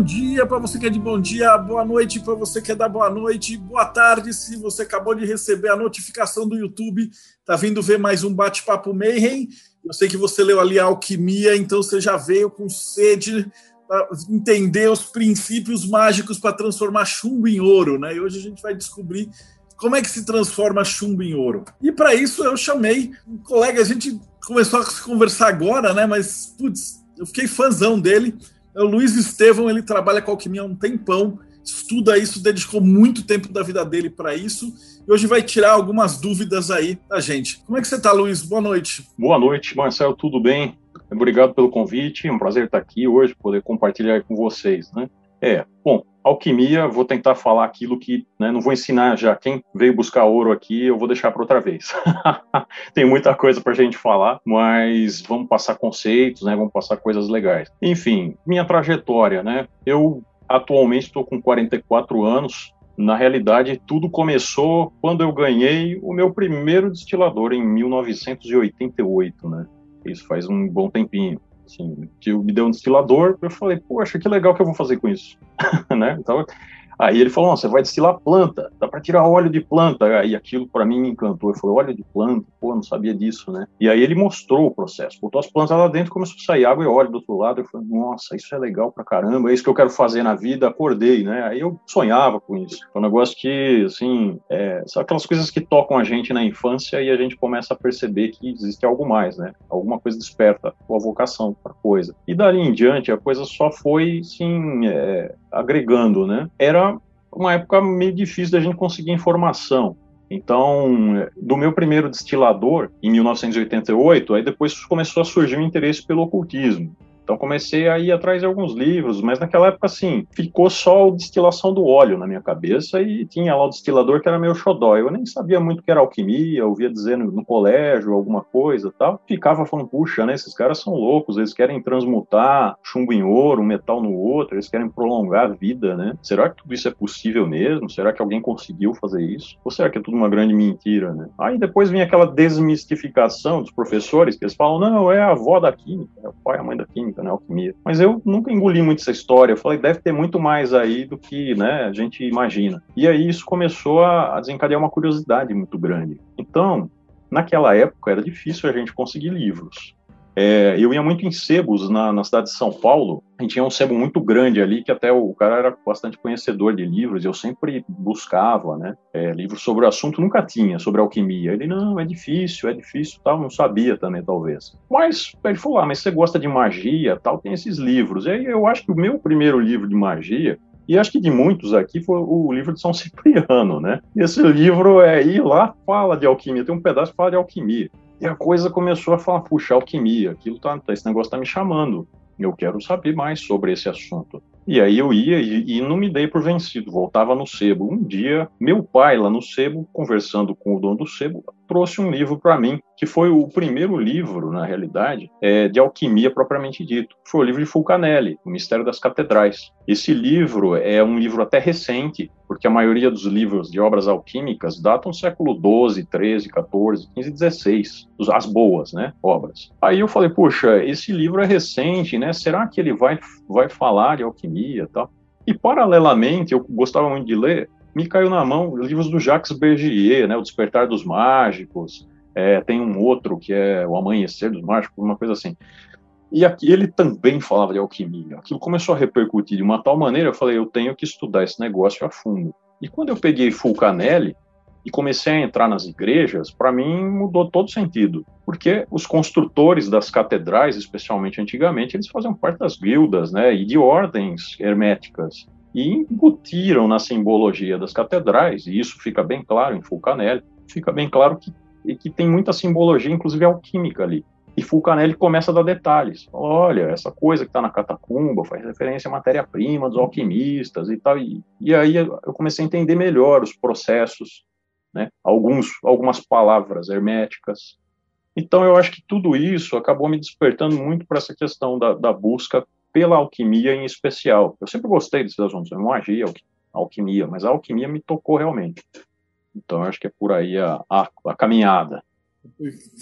bom dia para você que é de bom dia, boa noite para você que é da boa noite, boa tarde se você acabou de receber a notificação do YouTube, tá vindo ver mais um bate-papo Mayhem. Eu sei que você leu ali a alquimia, então você já veio com sede para entender os princípios mágicos para transformar chumbo em ouro, né? E hoje a gente vai descobrir como é que se transforma chumbo em ouro. E para isso eu chamei um colega, a gente começou a conversar agora, né? Mas putz, eu fiquei fãzão dele o Luiz Estevão, ele trabalha com alquimia há um tempão, estuda isso, dedicou muito tempo da vida dele para isso, e hoje vai tirar algumas dúvidas aí da gente. Como é que você está, Luiz? Boa noite. Boa noite, Marcelo, tudo bem? Obrigado pelo convite, é um prazer estar aqui hoje, poder compartilhar com vocês, né? É, bom, alquimia, vou tentar falar aquilo que, né, não vou ensinar já quem veio buscar ouro aqui, eu vou deixar para outra vez. Tem muita coisa para a gente falar, mas vamos passar conceitos, né, vamos passar coisas legais. Enfim, minha trajetória, né, eu atualmente estou com 44 anos, na realidade, tudo começou quando eu ganhei o meu primeiro destilador em 1988, né? Isso faz um bom tempinho assim, que me deu um destilador, eu falei, poxa, que legal que eu vou fazer com isso, né? Então, Aí ele falou: você vai destilar planta, dá para tirar óleo de planta. Aí aquilo para mim me encantou. Eu falei: óleo de planta, pô, não sabia disso, né? E aí ele mostrou o processo, botou as plantas lá dentro, começou a sair água e óleo do outro lado. Eu falei: nossa, isso é legal pra caramba, é isso que eu quero fazer na vida. Acordei, né? Aí eu sonhava com isso. É um negócio que, assim, é, são aquelas coisas que tocam a gente na infância e a gente começa a perceber que existe algo mais, né? Alguma coisa desperta a vocação para coisa. E dali em diante a coisa só foi, assim, é, agregando, né? Era uma época meio difícil da gente conseguir informação. Então, do meu primeiro destilador, em 1988, aí depois começou a surgir o interesse pelo ocultismo. Então comecei a ir atrás de alguns livros, mas naquela época, assim, ficou só a destilação do óleo na minha cabeça e tinha lá o destilador que era meu xodó. Eu nem sabia muito o que era alquimia, ouvia dizer no, no colégio alguma coisa tal. Ficava falando, puxa, né, esses caras são loucos, eles querem transmutar chumbo em ouro, um metal no outro, eles querem prolongar a vida, né? Será que tudo isso é possível mesmo? Será que alguém conseguiu fazer isso? Ou será que é tudo uma grande mentira, né? Aí depois vem aquela desmistificação dos professores, que eles falam, não, é a avó da química, é o pai e a mãe da química né, alquimia. Mas eu nunca engoli muito essa história. Eu falei, deve ter muito mais aí do que né, a gente imagina. E aí isso começou a desencadear uma curiosidade muito grande. Então, naquela época era difícil a gente conseguir livros. É, eu ia muito em sebos na, na, cidade de São Paulo. A gente tinha um sebo muito grande ali, que até o, cara era bastante conhecedor de livros. Eu sempre buscava, né? É, livros sobre o assunto, nunca tinha, sobre alquimia. Ele, não, é difícil, é difícil, tal. Não sabia também, talvez. Mas ele falou, ah, mas você gosta de magia, tal, tem esses livros. E aí eu acho que o meu primeiro livro de magia e acho que de muitos aqui foi o livro de São Cipriano, né? Esse livro é ir lá, fala de alquimia, tem um pedaço que fala de alquimia. E a coisa começou a falar, puxa, alquimia, aquilo tá, esse negócio tá me chamando. Eu quero saber mais sobre esse assunto. E aí eu ia e, e, não me dei por vencido, voltava no sebo. Um dia, meu pai lá no sebo, conversando com o dono do sebo, trouxe um livro para mim, que foi o primeiro livro, na realidade, é, de alquimia propriamente dito. Foi o livro de Fulcanelli, O Mistério das Catedrais. Esse livro é um livro até recente, porque a maioria dos livros de obras alquímicas datam do século XII, XIII, XIV, XV, XVI, as boas, né, obras. Aí eu falei, puxa, esse livro é recente, né, será que ele vai, vai falar de alquimia e tal? E, paralelamente, eu gostava muito de ler, me caiu na mão livros do Jacques Bergier, né, O Despertar dos Mágicos, é, tem um outro que é O Amanhecer dos Mágicos, uma coisa assim. E aqui ele também falava de alquimia. Aquilo começou a repercutir de uma tal maneira, eu falei, eu tenho que estudar esse negócio a fundo. E quando eu peguei Fulcanelli e comecei a entrar nas igrejas, para mim mudou todo sentido. Porque os construtores das catedrais, especialmente antigamente, eles faziam parte das guildas, né, e de ordens herméticas. E embutiram na simbologia das catedrais, e isso fica bem claro em Fulcanelli, fica bem claro que, que tem muita simbologia, inclusive alquímica ali. E Fulcanelli começa a dar detalhes. Olha, essa coisa que está na catacumba faz referência à matéria-prima dos alquimistas e tal. E, e aí eu comecei a entender melhor os processos né? Alguns, algumas palavras herméticas. Então, eu acho que tudo isso acabou me despertando muito para essa questão da, da, busca pela alquimia em especial. Eu sempre gostei desses assuntos, eu não agia alquimia, mas a alquimia me tocou realmente. Então, acho que é por aí a, a, a caminhada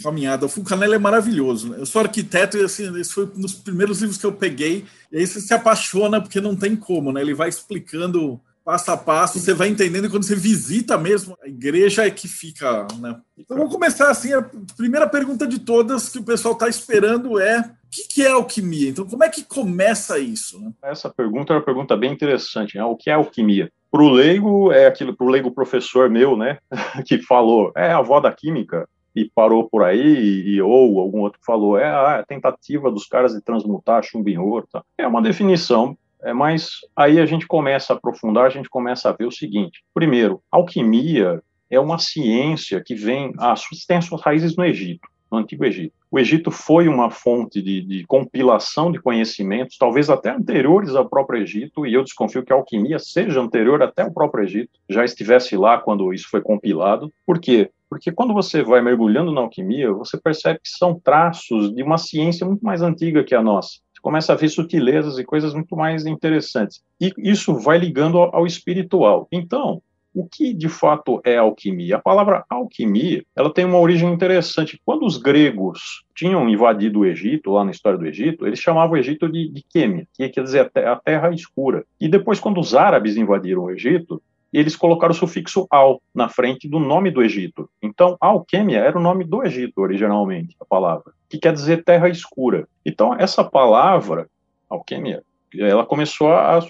caminhada. O Fulcanelli é maravilhoso. Né? Eu sou arquiteto e assim, esse foi um dos primeiros livros que eu peguei. E aí você se apaixona porque não tem como, né? Ele vai explicando passo a passo, você vai entendendo e quando você visita mesmo a igreja é que fica, né? Então vamos começar assim, a primeira pergunta de todas que o pessoal está esperando é o que, que é alquimia? Então como é que começa isso? Né? Essa pergunta é uma pergunta bem interessante, né? O que é alquimia? Para o leigo, é aquilo, para o leigo professor meu, né, que falou, é a avó da química, e parou por aí, e, ou algum outro falou, é a tentativa dos caras de transmutar chumbo em ouro. Tá? É uma definição, é, mas aí a gente começa a aprofundar, a gente começa a ver o seguinte: primeiro, alquimia é uma ciência que vem, a, tem as suas raízes no Egito, no Antigo Egito. O Egito foi uma fonte de, de, compilação de conhecimentos, talvez até anteriores ao próprio Egito, e eu desconfio que a alquimia seja anterior até ao próprio Egito, já estivesse lá quando isso foi compilado. Por quê? Porque quando você vai mergulhando na alquimia, você percebe que são traços de uma ciência muito mais antiga que a nossa. Você começa a ver sutilezas e coisas muito mais interessantes. E isso vai ligando ao, espiritual. Então, o que de fato é alquimia? A palavra alquimia, ela tem uma origem interessante. Quando os gregos tinham invadido o Egito, lá na história do Egito, eles chamavam o Egito de, de Quêmia, que quer dizer a terra escura. E depois, quando os árabes invadiram o Egito, eles colocaram o sufixo al na frente do nome do Egito. Então, alquemia era o nome do Egito originalmente, a palavra, que quer dizer terra escura. Então, essa palavra, alquemia, ela começou a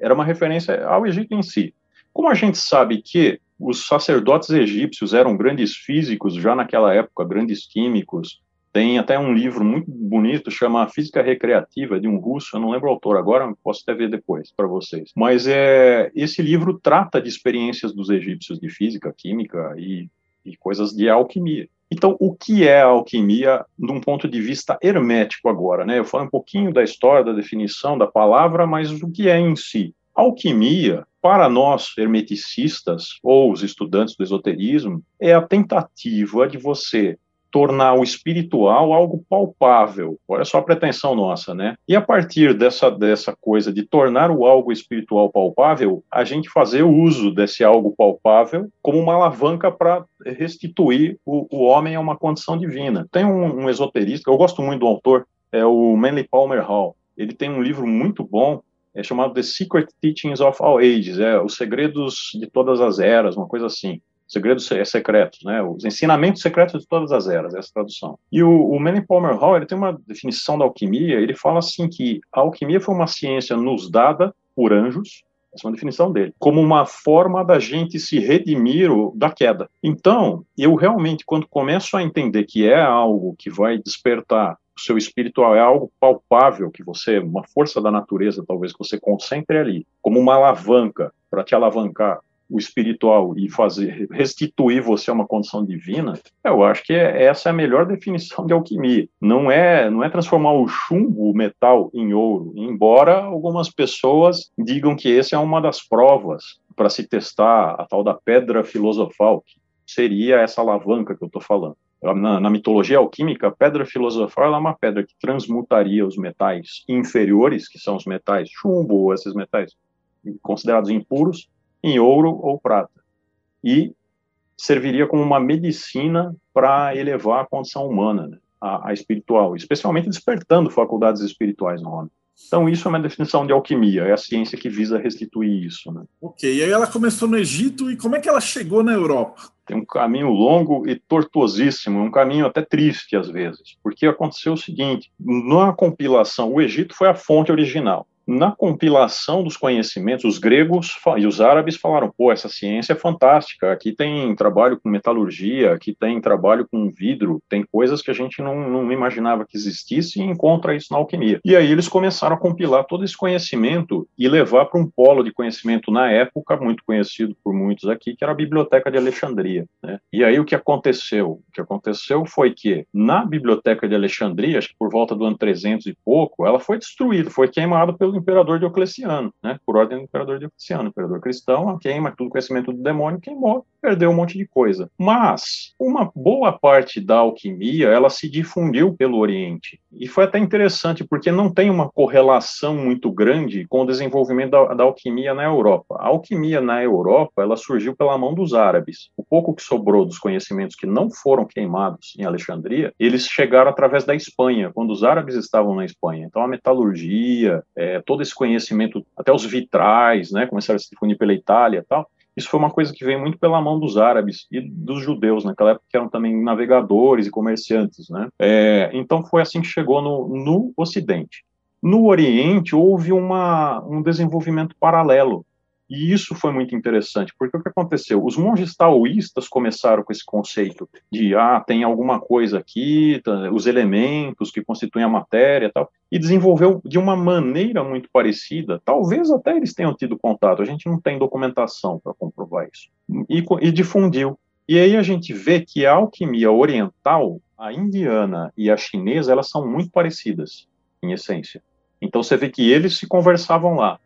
era uma referência ao Egito em si. Como a gente sabe que os sacerdotes egípcios eram grandes físicos já naquela época, grandes químicos, tem até um livro muito bonito, chama Física Recreativa, de um russo, eu não lembro o autor agora, posso até ver depois para vocês. Mas é, esse livro trata de experiências dos egípcios de física, química e, e coisas de alquimia. Então, o que é a alquimia de um ponto de vista hermético agora? Né? Eu falei um pouquinho da história, da definição da palavra, mas o que é em si? Alquimia, para nós hermeticistas ou os estudantes do esoterismo, é a tentativa de você tornar o espiritual algo palpável. Olha só a pretensão nossa, né? E a partir dessa, dessa coisa de tornar o algo espiritual palpável, a gente fazer uso desse algo palpável como uma alavanca para restituir o, o, homem a uma condição divina. Tem um, um esoterista, eu gosto muito do autor, é o Manly Palmer Hall. Ele tem um livro muito bom é chamado The Secret Teachings of All Ages, é os segredos de todas as eras, uma coisa assim segredos secretos, né? Os ensinamentos secretos de todas as eras, essa tradução. E o, o Manning Palmer Hall, ele tem uma definição da alquimia, ele fala assim que a alquimia foi uma ciência nos dada por anjos, essa é uma definição dele, como uma forma da gente se redimir da queda. Então, eu realmente, quando começo a entender que é algo que vai despertar o seu espiritual é algo palpável que você, uma força da natureza, talvez que você concentre ali, como uma alavanca para te alavancar o espiritual e fazer restituir você a uma condição divina, eu acho que é, essa é a melhor definição de alquimia. Não é não é transformar o chumbo, o metal, em ouro. Embora algumas pessoas digam que essa é uma das provas para se testar a tal da pedra filosofal, que seria essa alavanca que eu estou falando. Na, na, mitologia alquímica, a pedra filosofal é uma pedra que transmutaria os metais inferiores, que são os metais chumbo, esses metais considerados impuros, em ouro ou prata. E serviria como uma medicina para elevar a condição humana, né, a, a, espiritual, especialmente despertando faculdades espirituais no homem. Então, isso é uma definição de alquimia, é a ciência que visa restituir isso. Né? Ok, e aí ela começou no Egito, e como é que ela chegou na Europa? Tem um caminho longo e tortuosíssimo, um caminho até triste às vezes, porque aconteceu o seguinte: na compilação, o Egito foi a fonte original na compilação dos conhecimentos, os gregos e os árabes falaram: pô, essa ciência é fantástica. Aqui tem trabalho com metalurgia, aqui tem trabalho com vidro, tem coisas que a gente não, não imaginava que existisse e encontra isso na alquimia. E aí eles começaram a compilar todo esse conhecimento e levar para um polo de conhecimento na época, muito conhecido por muitos aqui, que era a Biblioteca de Alexandria. Né? E aí o que aconteceu? O que aconteceu foi que na Biblioteca de Alexandria, acho que por volta do ano 300 e pouco, ela foi destruída, foi queimada pelo imperador Diocleciano, né? Por ordem do imperador Diocleciano, imperador cristão, queima tudo conhecimento do demônio, queimou perdeu um monte de coisa. Mas uma boa parte da alquimia, ela se difundiu pelo Oriente. E foi até interessante, porque não tem uma correlação muito grande com o desenvolvimento da, da alquimia na Europa. A alquimia na Europa, ela surgiu pela mão dos árabes. O pouco que sobrou dos conhecimentos que não foram queimados em Alexandria, eles chegaram através da Espanha, quando os árabes estavam na Espanha. Então a metalurgia, é, todo esse conhecimento, até os vitrais, né, começaram a se difundir pela Itália e tal, isso foi uma coisa que veio muito pela mão dos árabes e dos judeus, naquela época que eram também navegadores e comerciantes, né? É, então foi assim que chegou no, no Ocidente. No Oriente houve uma, um desenvolvimento paralelo e isso foi muito interessante, porque o que aconteceu? Os monges taoístas começaram com esse conceito de, ah, tem alguma coisa aqui, tá, os elementos que constituem a matéria tal, e desenvolveu de uma maneira muito parecida. Talvez até eles tenham tido contato, a gente não tem documentação para comprovar isso. E, e difundiu. E aí a gente vê que a alquimia oriental, a indiana e a chinesa, elas são muito parecidas, em essência. Então você vê que eles se conversavam lá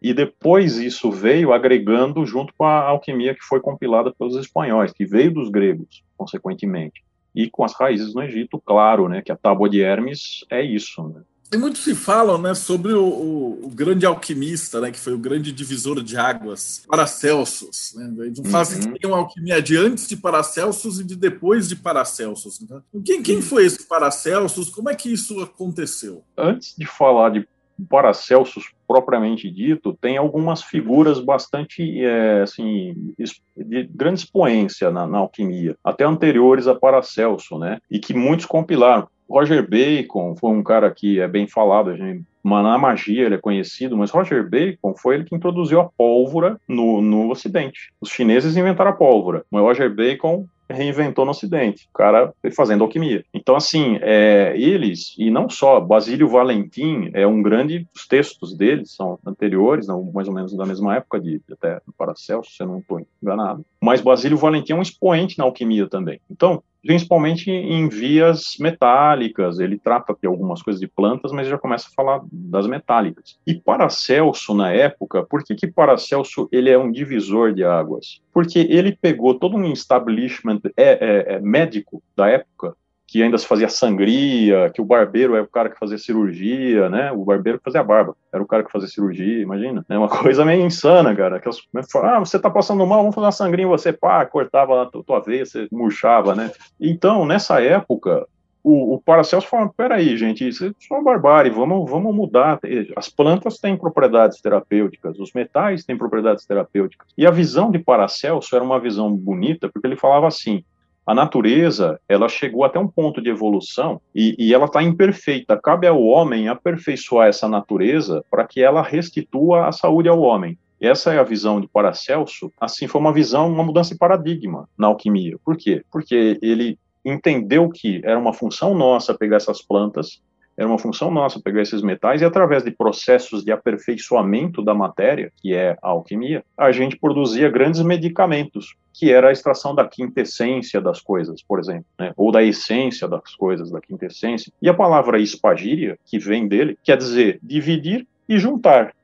e depois isso veio agregando junto com a alquimia que foi compilada pelos espanhóis, que veio dos gregos, consequentemente. E com as raízes no Egito, claro, né, que a tábua de Hermes é isso, né? E muito se fala né, sobre o, o, o, grande alquimista, né, que foi o grande divisor de águas, Paracelsus. Né? Eles não fazem uhum. que tem uma alquimia de antes de Paracelsus e de depois de Paracelsus. Né? Quem, quem foi esse Paracelsus? Como é que isso aconteceu? Antes de falar de Paracelsus propriamente dito, tem algumas figuras bastante, é, assim, de grande expoência na, na, alquimia, até anteriores a Paracelso, né, e que muitos compilaram. Roger Bacon foi um cara que é bem falado, a gente na magia ele é conhecido, mas Roger Bacon foi ele que introduziu a pólvora no, no Ocidente. Os chineses inventaram a pólvora, mas Roger Bacon reinventou no Ocidente, o cara fazendo alquimia. Então, assim, é, eles, e não só, Basílio Valentim é um grande, os textos deles são anteriores, não, mais ou menos da mesma época de, até Paracelso, se eu não estou enganado, mas Basílio Valentim é um expoente na alquimia também. Então, principalmente em vias metálicas. Ele trata de algumas coisas de plantas, mas já começa a falar das metálicas. E Paracelso, na época, por que, que Paracelso ele é um divisor de águas? Porque ele pegou todo um establishment é, é, é médico da época que ainda se fazia sangria, que o barbeiro é o cara que fazia cirurgia, né? O barbeiro que fazia barba, era o cara que fazia cirurgia, imagina. É uma coisa meio insana, cara. Aquelas, ah, você tá passando mal, vamos fazer uma sangria em você, pá, cortava a tua veia, você murchava, né? Então, nessa época, o, o Paracelso falou, peraí, gente, isso é uma barbárie, vamos, vamos mudar. As plantas têm propriedades terapêuticas, os metais têm propriedades terapêuticas. E a visão de Paracelso era uma visão bonita, porque ele falava assim, a natureza ela chegou até um ponto de evolução e, e ela está imperfeita. Cabe ao homem aperfeiçoar essa natureza para que ela restitua a saúde ao homem. Essa é a visão de Paracelso. Assim, foi uma visão, uma mudança de paradigma na alquimia. Por quê? Porque ele entendeu que era uma função nossa pegar essas plantas era uma função nossa pegar esses metais e, através de processos de aperfeiçoamento da matéria, que é a alquimia, a gente produzia grandes medicamentos, que era a extração da quintessência das coisas, por exemplo, né? ou da essência das coisas, da quintessência. E a palavra espagíria, que vem dele, quer dizer dividir e juntar.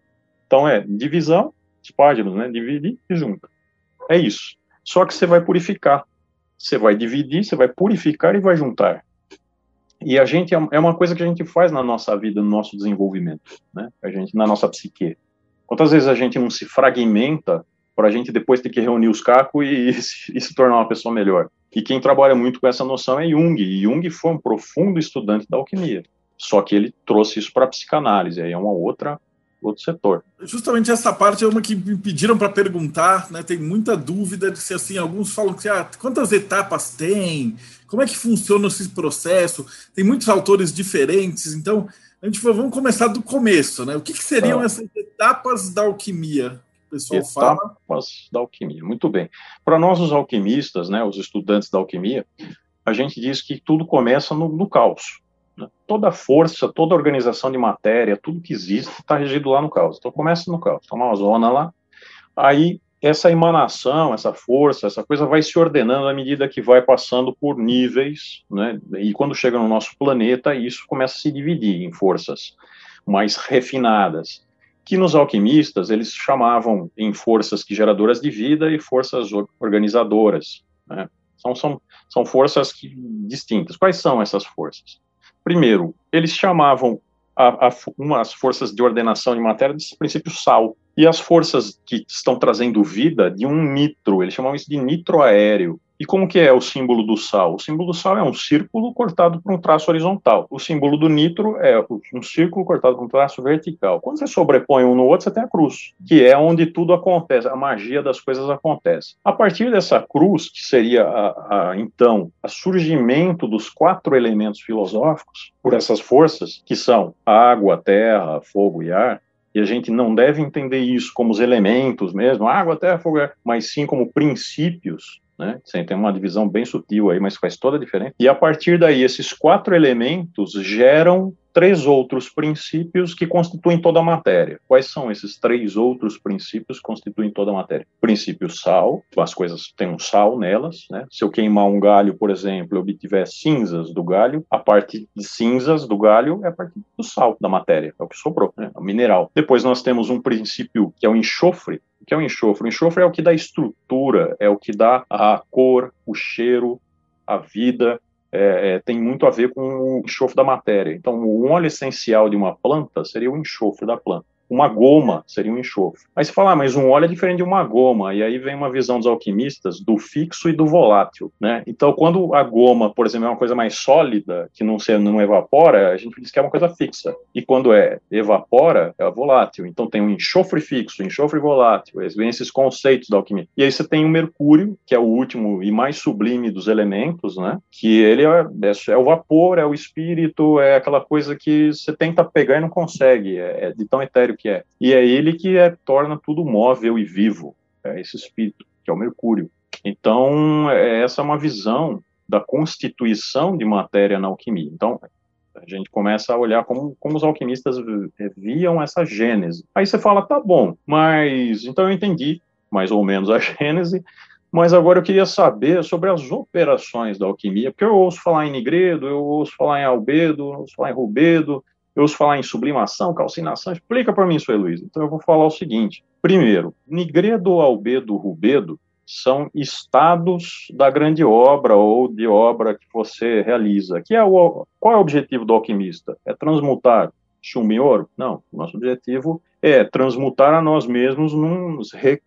Então é divisão, espágilos, né? Dividir e junta. É isso. Só que você vai purificar. Você vai dividir, você vai purificar e vai juntar. E a gente é, é uma coisa que a gente faz na nossa vida, no nosso desenvolvimento, né? A gente na nossa psique. Quantas vezes a gente não se fragmenta para a gente depois ter que reunir os cacos e, e, se tornar uma pessoa melhor? E quem trabalha muito com essa noção é Jung. E Jung foi um profundo estudante da alquimia. Só que ele trouxe isso para a psicanálise. Aí é uma outra outro setor. Justamente essa parte é uma que me pediram para perguntar, né? Tem muita dúvida de se assim, alguns falam que ah, quantas etapas tem, como é que funciona esse processo, tem muitos autores diferentes, então a gente falou, vamos começar do começo, né? O que, que seriam ah. essas etapas da alquimia? O pessoal etapas fala. da alquimia, muito bem. Para nós, os alquimistas, né, os estudantes da alquimia, a gente diz que tudo começa no, no caos. Né? Toda força, toda organização de matéria, tudo que existe está regido lá no caos. Então começa no caos, toma uma zona lá, aí essa emanação, essa força, essa coisa vai se ordenando à medida que vai passando por níveis, né? E quando chega no nosso planeta, isso começa a se dividir em forças mais refinadas. que nos alquimistas eles chamavam em forças que geradoras de vida e forças organizadoras. Né? São, são, são forças que, distintas. Quais são essas forças? Primeiro, eles chamavam a, a, umas forças de ordenação de matéria desse princípio sal, e as forças que estão trazendo vida de um nitro, eles chamam isso de nitro aéreo. E como que é o símbolo do sal? O símbolo do sal é um círculo cortado por um traço horizontal. O símbolo do nitro é um círculo cortado por um traço vertical. Quando você sobrepõe um no outro, você tem a cruz, que é onde tudo acontece, a magia das coisas acontece. A partir dessa cruz, que seria a, a, então o surgimento dos quatro elementos filosóficos, por essas forças, que são água, terra, fogo e ar, e a gente não deve entender isso como os elementos mesmo, água, terra, fogo, mas sim como princípios né? Tem uma divisão bem sutil aí, mas faz toda a diferença. E a partir daí, esses quatro elementos geram três outros princípios que constituem toda a matéria. Quais são esses três outros princípios que constituem toda a matéria? Princípio sal, as coisas têm um sal nelas, né? Se eu queimar um galho, por exemplo, eu obtiver cinzas do galho, a parte de cinzas do galho é a parte do sal da matéria, é o que sobrou, né? É o mineral. Depois nós temos um princípio que é o enxofre, o que é o enxofre? O enxofre é o que dá estrutura, é o que dá a cor, o cheiro, a vida, é, é, tem muito a ver com o enxofre da matéria. Então, o óleo essencial de uma planta seria o enxofre da planta uma goma seria um enxofre. Aí você fala, ah, mas um óleo é diferente de uma goma, e aí vem uma visão dos alquimistas do fixo e do volátil, né? Então, quando a goma, por exemplo, é uma coisa mais sólida, que não, se, não evapora, a gente diz que é uma coisa fixa. E quando é evapora, é volátil. Então, tem um enxofre fixo, enxofre volátil, vem esses conceitos da alquimia. E aí você tem o mercúrio, que é o último e mais sublime dos elementos, né? Que ele é, é, é o vapor, é o espírito, é aquela coisa que você tenta pegar e não consegue, é, é de tão etéreo que é. E é ele que é, torna tudo móvel e vivo, é esse espírito, que é o Mercúrio. Então, é, essa é uma visão da constituição de matéria na alquimia. Então, a gente começa a olhar como, como os alquimistas viam essa gênese. Aí você fala, tá bom, mas então eu entendi mais ou menos a gênese, mas agora eu queria saber sobre as operações da alquimia, porque eu ouço falar em nigredo, eu ouço falar em albedo, eu ouço falar em rubedo, eu ouço falar em sublimação, calcinação. Explica para mim isso aí, Luiz. Então eu vou falar o seguinte. Primeiro, nigredo, albedo, rubedo são estados da grande obra ou de obra que você realiza. Que é o, qual é o objetivo do alquimista? É transmutar chumbo em ouro? Não. Nosso objetivo é transmutar a nós mesmos, nos re,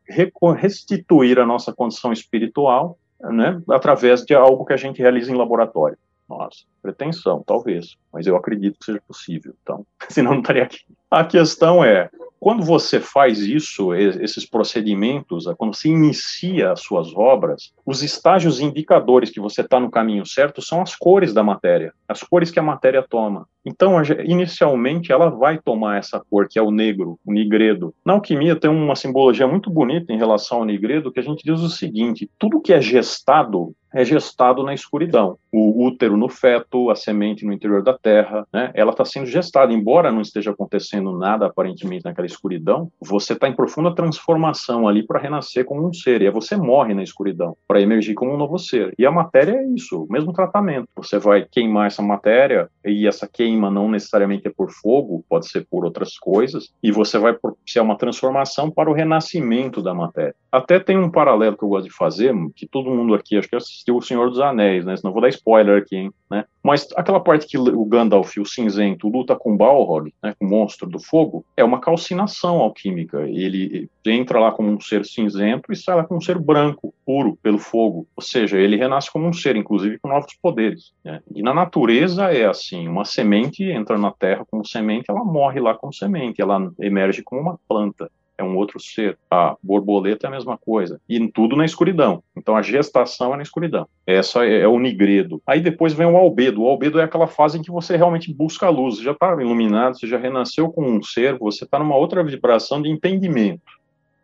restituir a nossa condição espiritual, né, através de algo que a gente realiza em laboratório. Nossa, pretensão, talvez, mas eu acredito que seja possível, então, senão não estaria aqui. A questão é, quando você faz isso, esses procedimentos, quando você inicia as suas obras, os estágios indicadores que você está no caminho certo são as cores da matéria, as cores que a matéria toma. Então, inicialmente, ela vai tomar essa cor, que é o negro, o nigredo. Na alquimia tem uma simbologia muito bonita em relação ao nigredo, que a gente diz o seguinte: tudo que é gestado é gestado na escuridão. O útero no feto, a semente no interior da terra, né? Ela está sendo gestada, embora não esteja acontecendo nada aparentemente naquela escuridão. Você está em profunda transformação ali para renascer como um ser. E aí você morre na escuridão para emergir como um novo ser. E a matéria é isso, o mesmo tratamento. Você vai queimar essa matéria e essa queima não necessariamente é por fogo, pode ser por outras coisas. E você vai propiciar uma transformação para o renascimento da matéria. Até tem um paralelo que eu gosto de fazer, que todo mundo aqui acho que assistiu O Senhor dos Anéis, né? Senão vou dar spoiler aqui, hein? Né? Mas aquela parte que o Gandalf, o cinzento, luta com Balrog, né, com o monstro do fogo, é uma calcinação alquímica. Ele entra lá como um ser cinzento e sai lá como um ser branco, puro, pelo fogo. Ou seja, ele renasce como um ser, inclusive com novos poderes. Né? E na natureza é assim: uma semente entra na terra como semente, ela morre lá como semente, ela emerge como uma planta é um outro ser. A borboleta é a mesma coisa. E tudo na escuridão. Então a gestação é na escuridão. Essa é, é o nigredo. Aí depois vem o albedo. O albedo é aquela fase em que você realmente busca a luz. Você já está iluminado, você já renasceu com um ser, você está numa outra vibração de entendimento.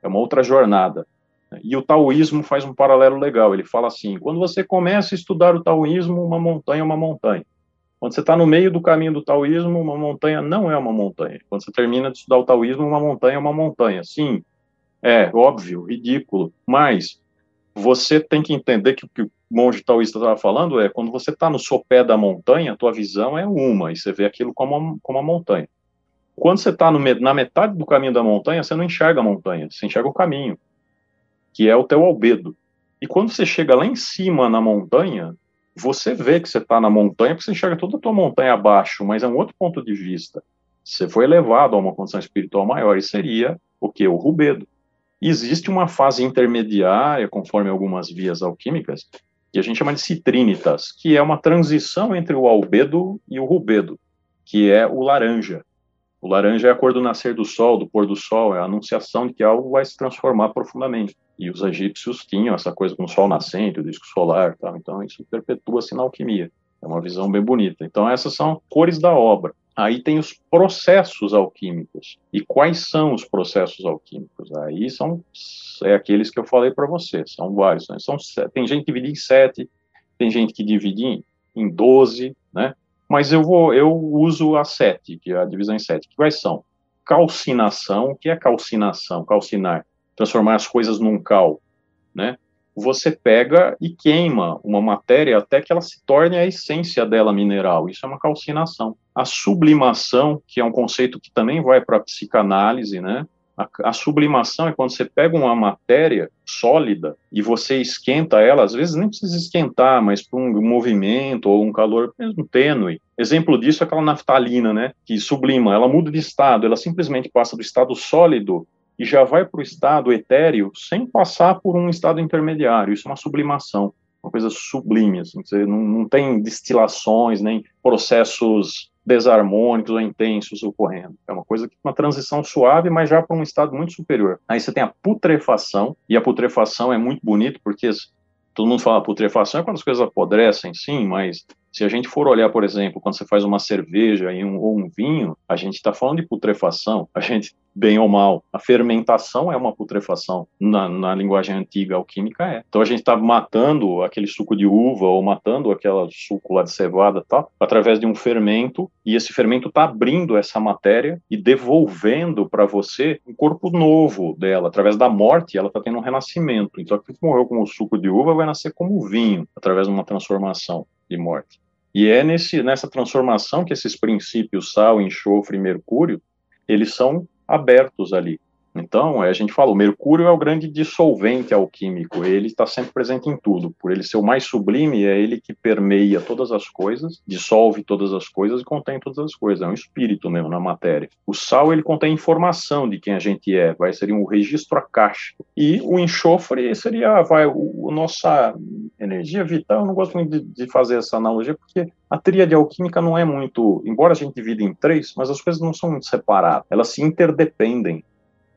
É uma outra jornada. E o taoísmo faz um paralelo legal. Ele fala assim: quando você começa a estudar o taoísmo, uma montanha é uma montanha. Quando você está no meio do caminho do taoísmo, uma montanha não é uma montanha. Quando você termina de estudar o taoísmo, uma montanha é uma montanha. Sim, é óbvio, ridículo, mas você tem que entender que o que o monge taoísta estava falando é quando você está no sopé da montanha, a tua visão é uma, e você vê aquilo como uma, como uma montanha. Quando você está na metade do caminho da montanha, você não enxerga a montanha, você enxerga o caminho, que é o teu albedo. E quando você chega lá em cima na montanha, você vê que você está na montanha, porque você enxerga toda a tua montanha abaixo, mas é um outro ponto de vista. Você foi elevado a uma condição espiritual maior, e seria o que? O rubedo. Existe uma fase intermediária, conforme algumas vias alquímicas, que a gente chama de citrinitas, que é uma transição entre o albedo e o rubedo, que é o laranja. O laranja é a cor do nascer do sol, do pôr do sol, é a anunciação de que algo vai se transformar profundamente. E os egípcios tinham essa coisa com o sol nascente, o disco solar, tal. então isso perpetua-se na alquimia. É uma visão bem bonita. Então essas são cores da obra. Aí tem os processos alquímicos. E quais são os processos alquímicos? Aí são é aqueles que eu falei para você, são vários. Né? São, tem gente que divide em sete, tem gente que divide em, em doze, né? Mas eu vou, eu uso a sete, que é a divisão em sete. Que quais são? Calcinação, o que é calcinação? Calcinar transformar as coisas num cal, né? Você pega e queima uma matéria até que ela se torne a essência dela mineral. Isso é uma calcinação. A sublimação, que é um conceito que também vai para a psicanálise, né? A, a, sublimação é quando você pega uma matéria sólida e você esquenta ela, às vezes nem precisa esquentar, mas por um movimento ou um calor mesmo tênue. Exemplo disso é aquela naftalina, né, que sublima, ela muda de estado, ela simplesmente passa do estado sólido e já vai para o estado etéreo sem passar por um estado intermediário. Isso é uma sublimação, uma coisa sublime. Assim, você não, não tem destilações, nem processos desarmônicos ou intensos ocorrendo. É uma coisa que uma transição suave, mas já para um estado muito superior. Aí você tem a putrefação, e a putrefação é muito bonito porque todo mundo fala putrefação é quando as coisas apodrecem, sim, mas se a gente for olhar, por exemplo, quando você faz uma cerveja e um, ou um vinho, a gente está falando de putrefação, a gente, bem ou mal, a fermentação é uma putrefação, na, na linguagem antiga alquímica é. Então a gente está matando aquele suco de uva ou matando aquele suco lá de cevada tal, através de um fermento, e esse fermento está abrindo essa matéria e devolvendo para você um corpo novo dela, através da morte, ela está tendo um renascimento. Então aquilo que morreu com o suco de uva vai nascer como vinho, através de uma transformação de morte. E é nesse, nessa transformação que esses princípios sal, enxofre e mercúrio, eles são abertos ali. Então, a gente fala, o mercúrio é o grande dissolvente alquímico, ele está sempre presente em tudo. Por ele ser o mais sublime, é ele que permeia todas as coisas, dissolve todas as coisas e contém todas as coisas. É um espírito mesmo na matéria. O sal, ele contém informação de quem a gente é, vai ser um registro acástico. E o enxofre seria, vai, o, nossa energia vital. Eu não gosto muito de, de fazer essa analogia, porque a tríade alquímica não é muito, embora a gente divida em três, mas as coisas não são muito separadas, elas se interdependem.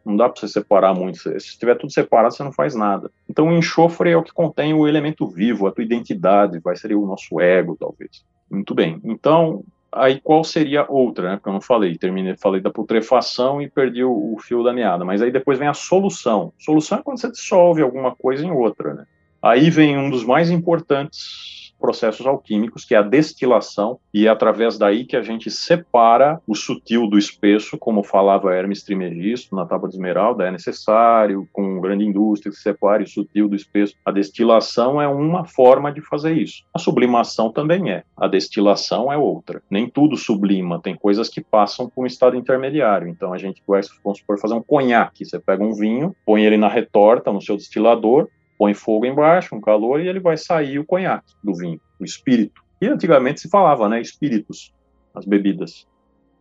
Não dá para você separar muito. Se estiver tudo separado, você não faz nada. Então, o enxofre é o que contém o elemento vivo, a tua identidade, vai ser o nosso ego, talvez. Muito bem. Então, aí qual seria outra, né? Porque eu não falei, terminei, falei da putrefação e perdi o, o, fio da meada. Mas aí depois vem a solução. Solução é quando você dissolve alguma coisa em outra, né? Aí vem um dos mais importantes processos alquímicos, que é a destilação, e é através daí que a gente separa o sutil do espesso, como falava Hermes Trismegisto na Tábua de Esmeralda, é necessário, com grande indústria, que se separe o sutil do espesso. A destilação é uma forma de fazer isso. A sublimação também é. A destilação é outra. Nem tudo sublima, tem coisas que passam por um estado intermediário. Então a gente vai, vamos supor, fazer um conhaque. Você pega um vinho, põe ele na retorta, no seu destilador, põe fogo embaixo, um calor, e ele vai sair o conhaque do vinho, o espírito. E antigamente se falava, né, espíritos, as bebidas.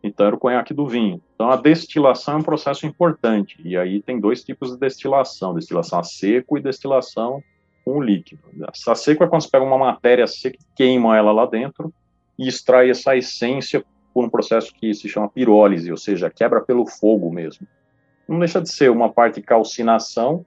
Então era o conhaque do vinho. Então a destilação é um processo importante. E aí tem dois tipos de destilação: destilação a seco e destilação com líquido. A seco é quando você pega uma matéria seca, queima ela lá dentro e extrai essa essência por um processo que se chama pirólise, ou seja, quebra pelo fogo mesmo. Não deixa de ser uma parte calcinação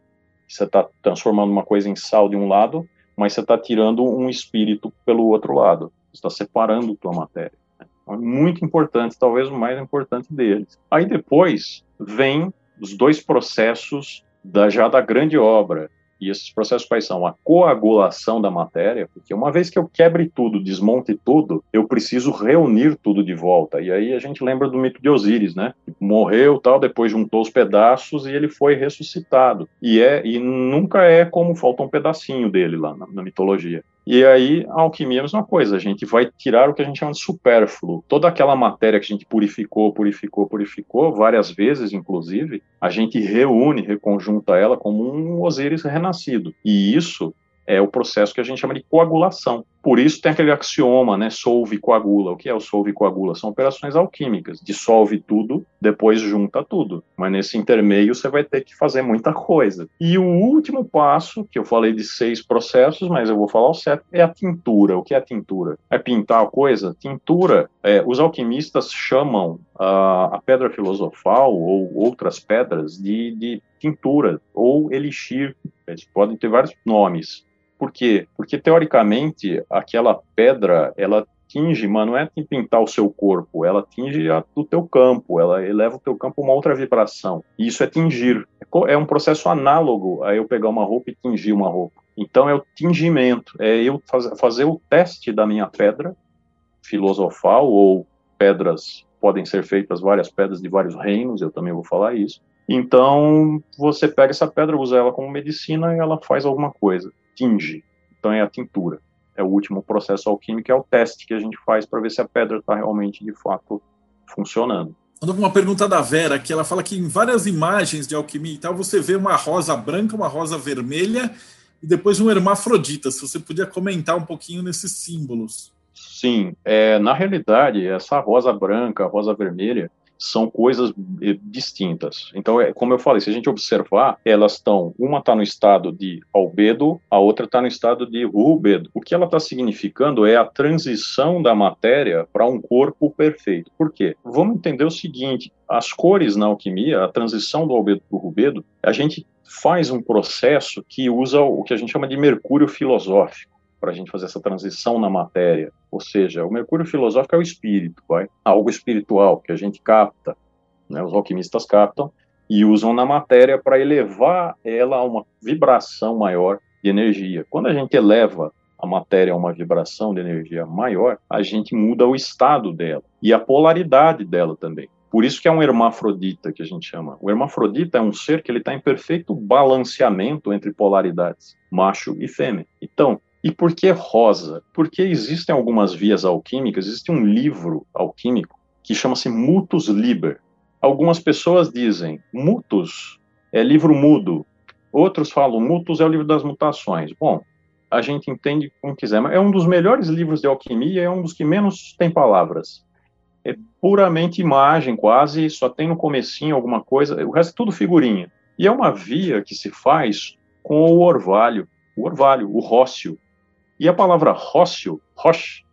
você está transformando uma coisa em sal de um lado, mas você está tirando um espírito pelo outro lado. Você está separando tua matéria. Né? Então, é muito importante, talvez o mais importante deles. Aí depois vem os dois processos da, já da grande obra, e esses processos quais são? A coagulação da matéria, porque uma vez que eu quebre tudo, desmonte tudo, eu preciso reunir tudo de volta. E aí a gente lembra do mito de Osíris, né? Morreu, tal, depois juntou os pedaços e ele foi ressuscitado. E é e nunca é como falta um pedacinho dele lá na, na mitologia. E aí, a alquimia é a mesma coisa, a gente vai tirar o que a gente chama de supérfluo. Toda aquela matéria que a gente purificou, purificou, purificou, várias vezes, inclusive, a gente reúne, reconjunta ela como um Osíris renascido. E isso é o processo que a gente chama de coagulação. Por isso tem aquele axioma, né, solve coagula. O que é o solve coagula? São operações alquímicas. Dissolve tudo, depois junta tudo. Mas nesse intermeio você vai ter que fazer muita coisa. E o último passo, que eu falei de seis processos, mas eu vou falar o certo, é a tintura. O que é a tintura? É pintar a coisa? Tintura, é, os alquimistas chamam a, a pedra filosofal ou outras pedras de, de tintura ou elixir. Eles podem ter vários nomes. Por quê? Porque, teoricamente, aquela pedra, ela tinge, mas não é pintar o seu corpo, ela tinge a, o teu campo, ela eleva o teu campo a uma outra vibração. E isso é tingir. É um processo análogo a eu pegar uma roupa e tingir uma roupa. Então é o tingimento, é eu faz, fazer o teste da minha pedra filosofal ou pedras podem ser feitas várias pedras de vários reinos, eu também vou falar isso. Então você pega essa pedra, usa ela como medicina e ela faz alguma coisa tinge. Então é a tintura. É o último processo alquímico, é o teste que a gente faz para ver se a pedra está realmente, de fato, funcionando. Uma pergunta da Vera, que ela fala que em várias imagens de alquimia e tal, você vê uma rosa branca, uma rosa vermelha e depois um hermafrodita. Se você podia comentar um pouquinho nesses símbolos. Sim, é, na realidade, essa rosa branca, rosa vermelha, são coisas eh, distintas. Então, é, como eu falei, se a gente observar, elas estão, uma está no estado de albedo, a outra está no estado de rubedo. O que ela está significando é a transição da matéria para um corpo perfeito. Por quê? Vamos entender o seguinte: as cores na alquimia, a transição do albedo para o rubedo, a gente faz um processo que usa o que a gente chama de mercúrio filosófico para a gente fazer essa transição na matéria. Ou seja, o mercúrio filosófico é o espírito, vai? algo espiritual que a gente capta, né? os alquimistas captam e usam na matéria para elevar ela a uma vibração maior de energia. Quando a gente eleva a matéria a uma vibração de energia maior, a gente muda o estado dela e a polaridade dela também. Por isso que é um hermafrodita que a gente chama. O hermafrodita é um ser que ele está em perfeito balanceamento entre polaridades, macho e fêmea. Então, e por que rosa? Porque existem algumas vias alquímicas, existe um livro alquímico que chama-se Mutus Liber. Algumas pessoas dizem Mutus é livro mudo, outros falam Mutus é o livro das mutações. Bom, a gente entende como quiser, mas é um dos melhores livros de alquimia, é um dos que menos tem palavras. É puramente imagem, quase, só tem no comecinho alguma coisa, o resto é tudo figurinha. E é uma via que se faz com o orvalho, o orvalho, o rócio, e a palavra rócio, rosh,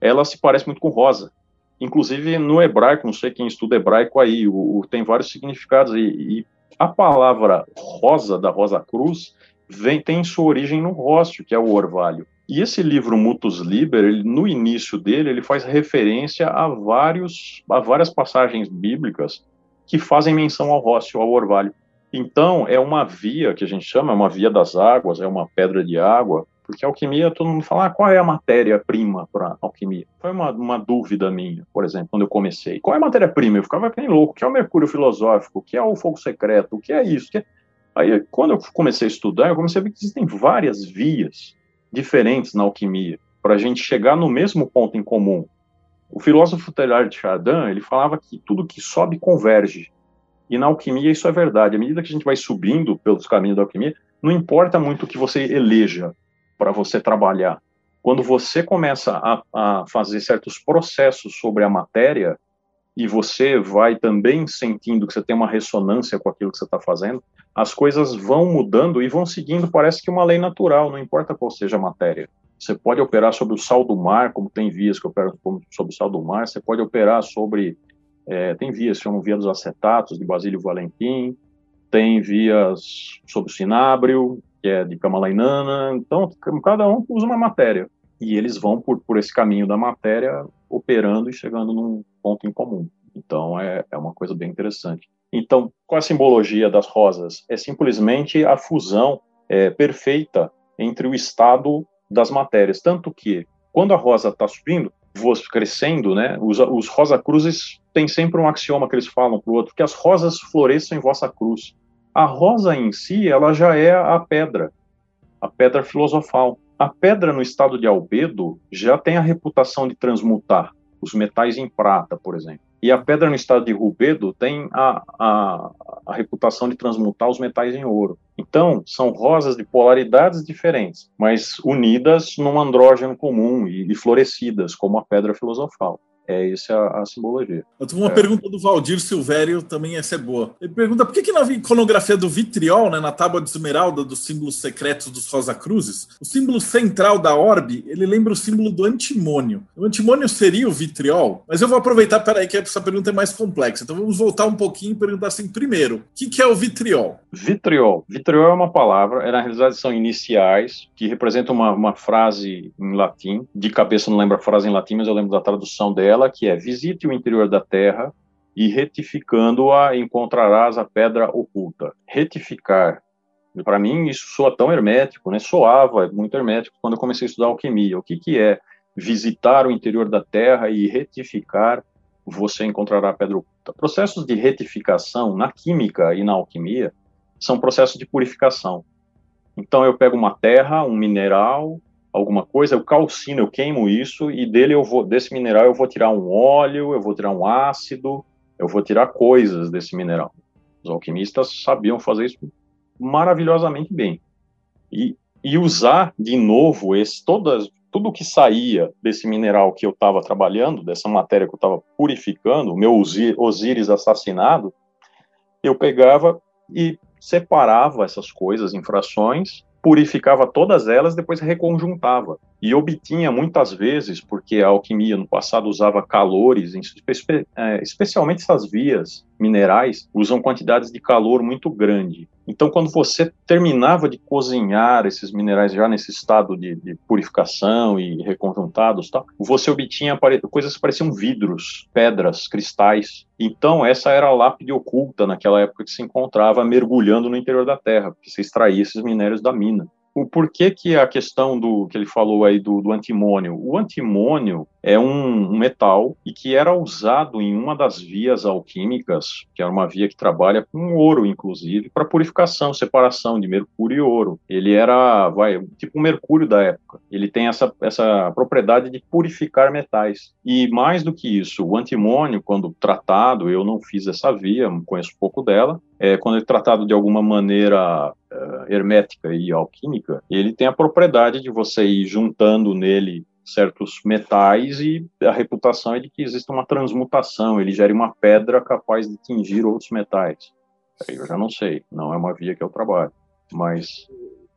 ela se parece muito com rosa. Inclusive no hebraico, não sei quem estuda hebraico aí, o, o tem vários significados. E, e, a palavra rosa, da Rosa Cruz, vem, tem sua origem no rócio, que é o orvalho. E esse livro Mutus Liber, ele, no início dele, ele faz referência a, vários, a várias passagens bíblicas que fazem menção ao rócio, ao orvalho. Então, é uma via que a gente chama, é uma via das águas, é uma pedra de água, porque alquimia, todo mundo fala, ah, qual é a matéria-prima para alquimia? Foi uma, uma dúvida minha, por exemplo, quando eu comecei. Qual é a matéria-prima? Eu ficava bem louco. O que é o mercúrio filosófico? O que é o fogo secreto? O que é isso? Que é... Aí, quando eu comecei a estudar, eu comecei a ver que existem várias vias diferentes na alquimia para a gente chegar no mesmo ponto em comum. O filósofo Teilhard de Chardin, ele falava que tudo que sobe converge. E na alquimia isso é verdade. À medida que a gente vai subindo pelos caminhos da alquimia, não importa muito o que você eleja, para você trabalhar. Quando você começa a, a fazer certos processos sobre a matéria e você vai também sentindo que você tem uma ressonância com aquilo que você está fazendo, as coisas vão mudando e vão seguindo, parece que uma lei natural, não importa qual seja a matéria. Você pode operar sobre o sal do mar, como tem vias que operam sobre o sal do mar, você pode operar sobre. É, tem vias, chamam via dos acetatos, de Basílio Valentim, tem vias sobre o cinábrio, que é de Kamalainana. Então, cada um usa uma matéria. E eles vão por, por esse caminho da matéria, operando e chegando num ponto em comum. Então, é, é uma coisa bem interessante. Então, qual a simbologia das rosas? É simplesmente a fusão é, perfeita entre o estado das matérias. Tanto que, quando a rosa está subindo, crescendo, né, os, os rosa cruzes têm sempre um axioma que eles falam para o outro, que as rosas floresçam em vossa cruz. A rosa em si, ela já é a pedra, a pedra filosofal. A pedra no estado de albedo já tem a reputação de transmutar os metais em prata, por exemplo. E a pedra no estado de rubedo tem a, a, a, reputação de transmutar os metais em ouro. Então, são rosas de polaridades diferentes, mas unidas num andrógeno comum e, e florescidas, como a pedra filosofal. É essa a, a simbologia. Eu tenho uma é. pergunta do Valdir Silvério, também essa é boa. Ele pergunta por que, que na iconografia do vitriol, né, na tábua de esmeralda dos símbolos secretos dos Rosa Cruzes, o símbolo central da orbe, ele lembra o símbolo do antimônio. O antimônio seria o vitriol? Mas eu vou aproveitar, peraí, que essa pergunta é mais complexa. Então vamos voltar um pouquinho e perguntar assim, primeiro, o que, que é o vitriol? Vitriol. Vitriol é uma palavra, é, na realidade são iniciais, que representam uma, uma frase em latim. De cabeça não lembro a frase em latim, mas eu lembro da tradução dela dela, que é: visite o interior da terra e retificando-a encontrarás a pedra oculta. Retificar. Para mim isso soa tão hermético, né? Soava muito hermético quando eu comecei a estudar alquimia. O que que é visitar o interior da terra e retificar? Você encontrará a pedra oculta. Processos de retificação na química e na alquimia são processos de purificação. Então eu pego uma terra, um mineral, alguma coisa, eu calcino, eu queimo isso e dele eu vou desse mineral eu vou tirar um óleo, eu vou tirar um ácido, eu vou tirar coisas desse mineral. Os alquimistas sabiam fazer isso maravilhosamente bem. E, e usar de novo esse todas tudo que saía desse mineral que eu estava trabalhando, dessa matéria que eu estava purificando, o meu Osíris assassinado, eu pegava e separava essas coisas em frações purificava todas elas, depois reconjuntava. E obtinha muitas vezes, porque a alquimia no passado usava calores, é, especialmente essas vias minerais, usam quantidades de calor muito grande. Então, quando você terminava de cozinhar esses minerais já nesse estado de, de purificação e reconjuntados, tal, você obtinha coisas que pareciam vidros, pedras, cristais. Então, essa era a lápide oculta naquela época que se encontrava mergulhando no interior da Terra, porque você extraía esses minérios da mina o porquê que a questão do que ele falou aí do, do antimônio. O antimônio é um, um, metal e que era usado em uma das vias alquímicas, que é uma via que trabalha com ouro, inclusive, para purificação, separação de mercúrio e ouro. Ele era, vai, tipo um mercúrio da época. Ele tem essa, essa propriedade de purificar metais. E mais do que isso, o antimônio, quando tratado, eu não fiz essa via, conheço pouco dela, é, quando é tratado de alguma maneira uh, hermética e alquímica, ele tem a propriedade de você ir juntando nele certos metais e a reputação é de que existe uma transmutação, ele gera uma pedra capaz de tingir outros metais. Aí eu já não sei, não é uma via que eu trabalho, mas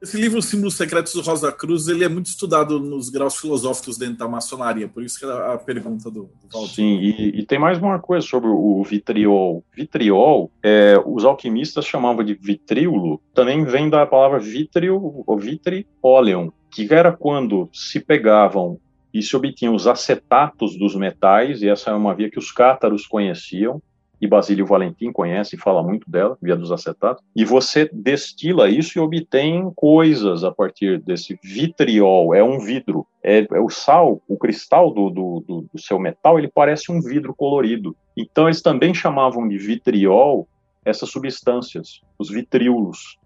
esse livro, Símbolos Secretos do Rosa Cruz, ele é muito estudado nos graus filosóficos dentro da maçonaria, por isso que é a pergunta do, do Valdir. Sim, e, e, tem mais uma coisa sobre o vitriol. Vitriol, é, os alquimistas chamavam de vitríolo, também vem da palavra vitrio, ou vitrioleum, que era quando se pegavam e se obtinham os acetatos dos metais, e essa é uma via que os cátaros conheciam, e Basílio Valentim conhece e fala muito dela, via dos acetatos, e você destila isso e obtém coisas a partir desse vitriol, é um vidro, é, é o sal, o cristal do, do, do, do seu metal, ele parece um vidro colorido. Então eles também chamavam de vitriol essas substâncias, os vitríolos,